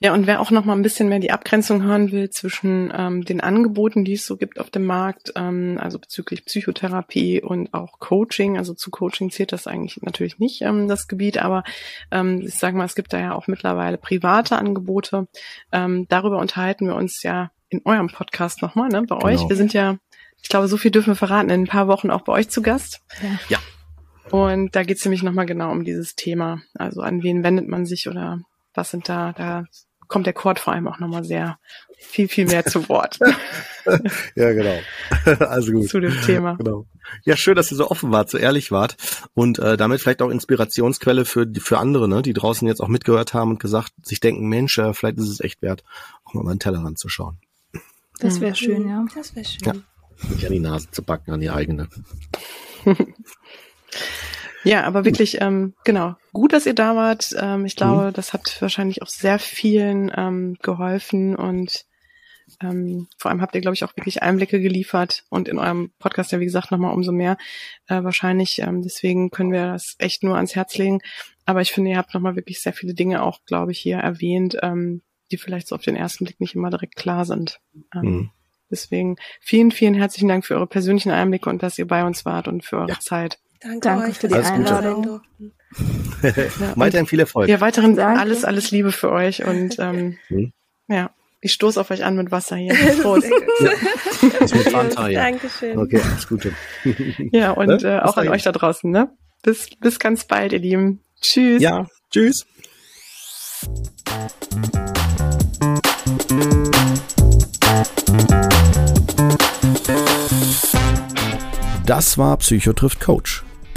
Ja, und wer auch noch mal ein bisschen mehr die Abgrenzung hören will zwischen ähm, den Angeboten, die es so gibt auf dem Markt, ähm, also bezüglich Psychotherapie und auch Coaching, also zu Coaching zählt das eigentlich natürlich nicht, ähm, das Gebiet, aber ähm, ich sage mal, es gibt da ja auch mittlerweile private Angebote. Ähm, darüber unterhalten wir uns ja in eurem Podcast nochmal, ne, bei genau. euch. Wir sind ja, ich glaube, so viel dürfen wir verraten, in ein paar Wochen auch bei euch zu Gast. Ja. ja. Und da geht es nämlich nochmal genau um dieses Thema. Also an wen wendet man sich oder was sind da, da kommt der Chord vor allem auch nochmal sehr viel, viel mehr zu Wort. ja, genau. Also gut. Zu dem Thema. Genau. Ja, schön, dass ihr so offen wart, so ehrlich wart und äh, damit vielleicht auch Inspirationsquelle für für andere, ne, die draußen jetzt auch mitgehört haben und gesagt, sich denken, Mensch, äh, vielleicht ist es echt wert, auch mal einen Teller ranzuschauen. Das wäre schön, ja. Das wäre schön. Ja. Nicht an die Nase zu backen, an die eigene. Ja, aber wirklich, ähm, genau, gut, dass ihr da wart. Ähm, ich glaube, mhm. das hat wahrscheinlich auch sehr vielen ähm, geholfen und ähm, vor allem habt ihr, glaube ich, auch wirklich Einblicke geliefert und in eurem Podcast ja, wie gesagt, nochmal umso mehr äh, wahrscheinlich. Ähm, deswegen können wir das echt nur ans Herz legen. Aber ich finde, ihr habt nochmal wirklich sehr viele Dinge auch, glaube ich, hier erwähnt, ähm, die vielleicht so auf den ersten Blick nicht immer direkt klar sind. Ähm, mhm. Deswegen vielen, vielen herzlichen Dank für eure persönlichen Einblicke und dass ihr bei uns wart und für eure ja. Zeit. Danke, Danke für die alles Einladung. ja, weiterhin viel Erfolg. Ja, weiterhin Danke. alles, alles Liebe für euch und ähm, hm? ja, ich stoße auf euch an mit Wasser hier. Prost. ja. Das mit Fanta, ja. Dankeschön. Okay, alles Gute. ja, und äh, auch an euch da draußen, ne? Bis, bis ganz bald, ihr Lieben. Tschüss. Ja, tschüss. Das war Psychotrift Coach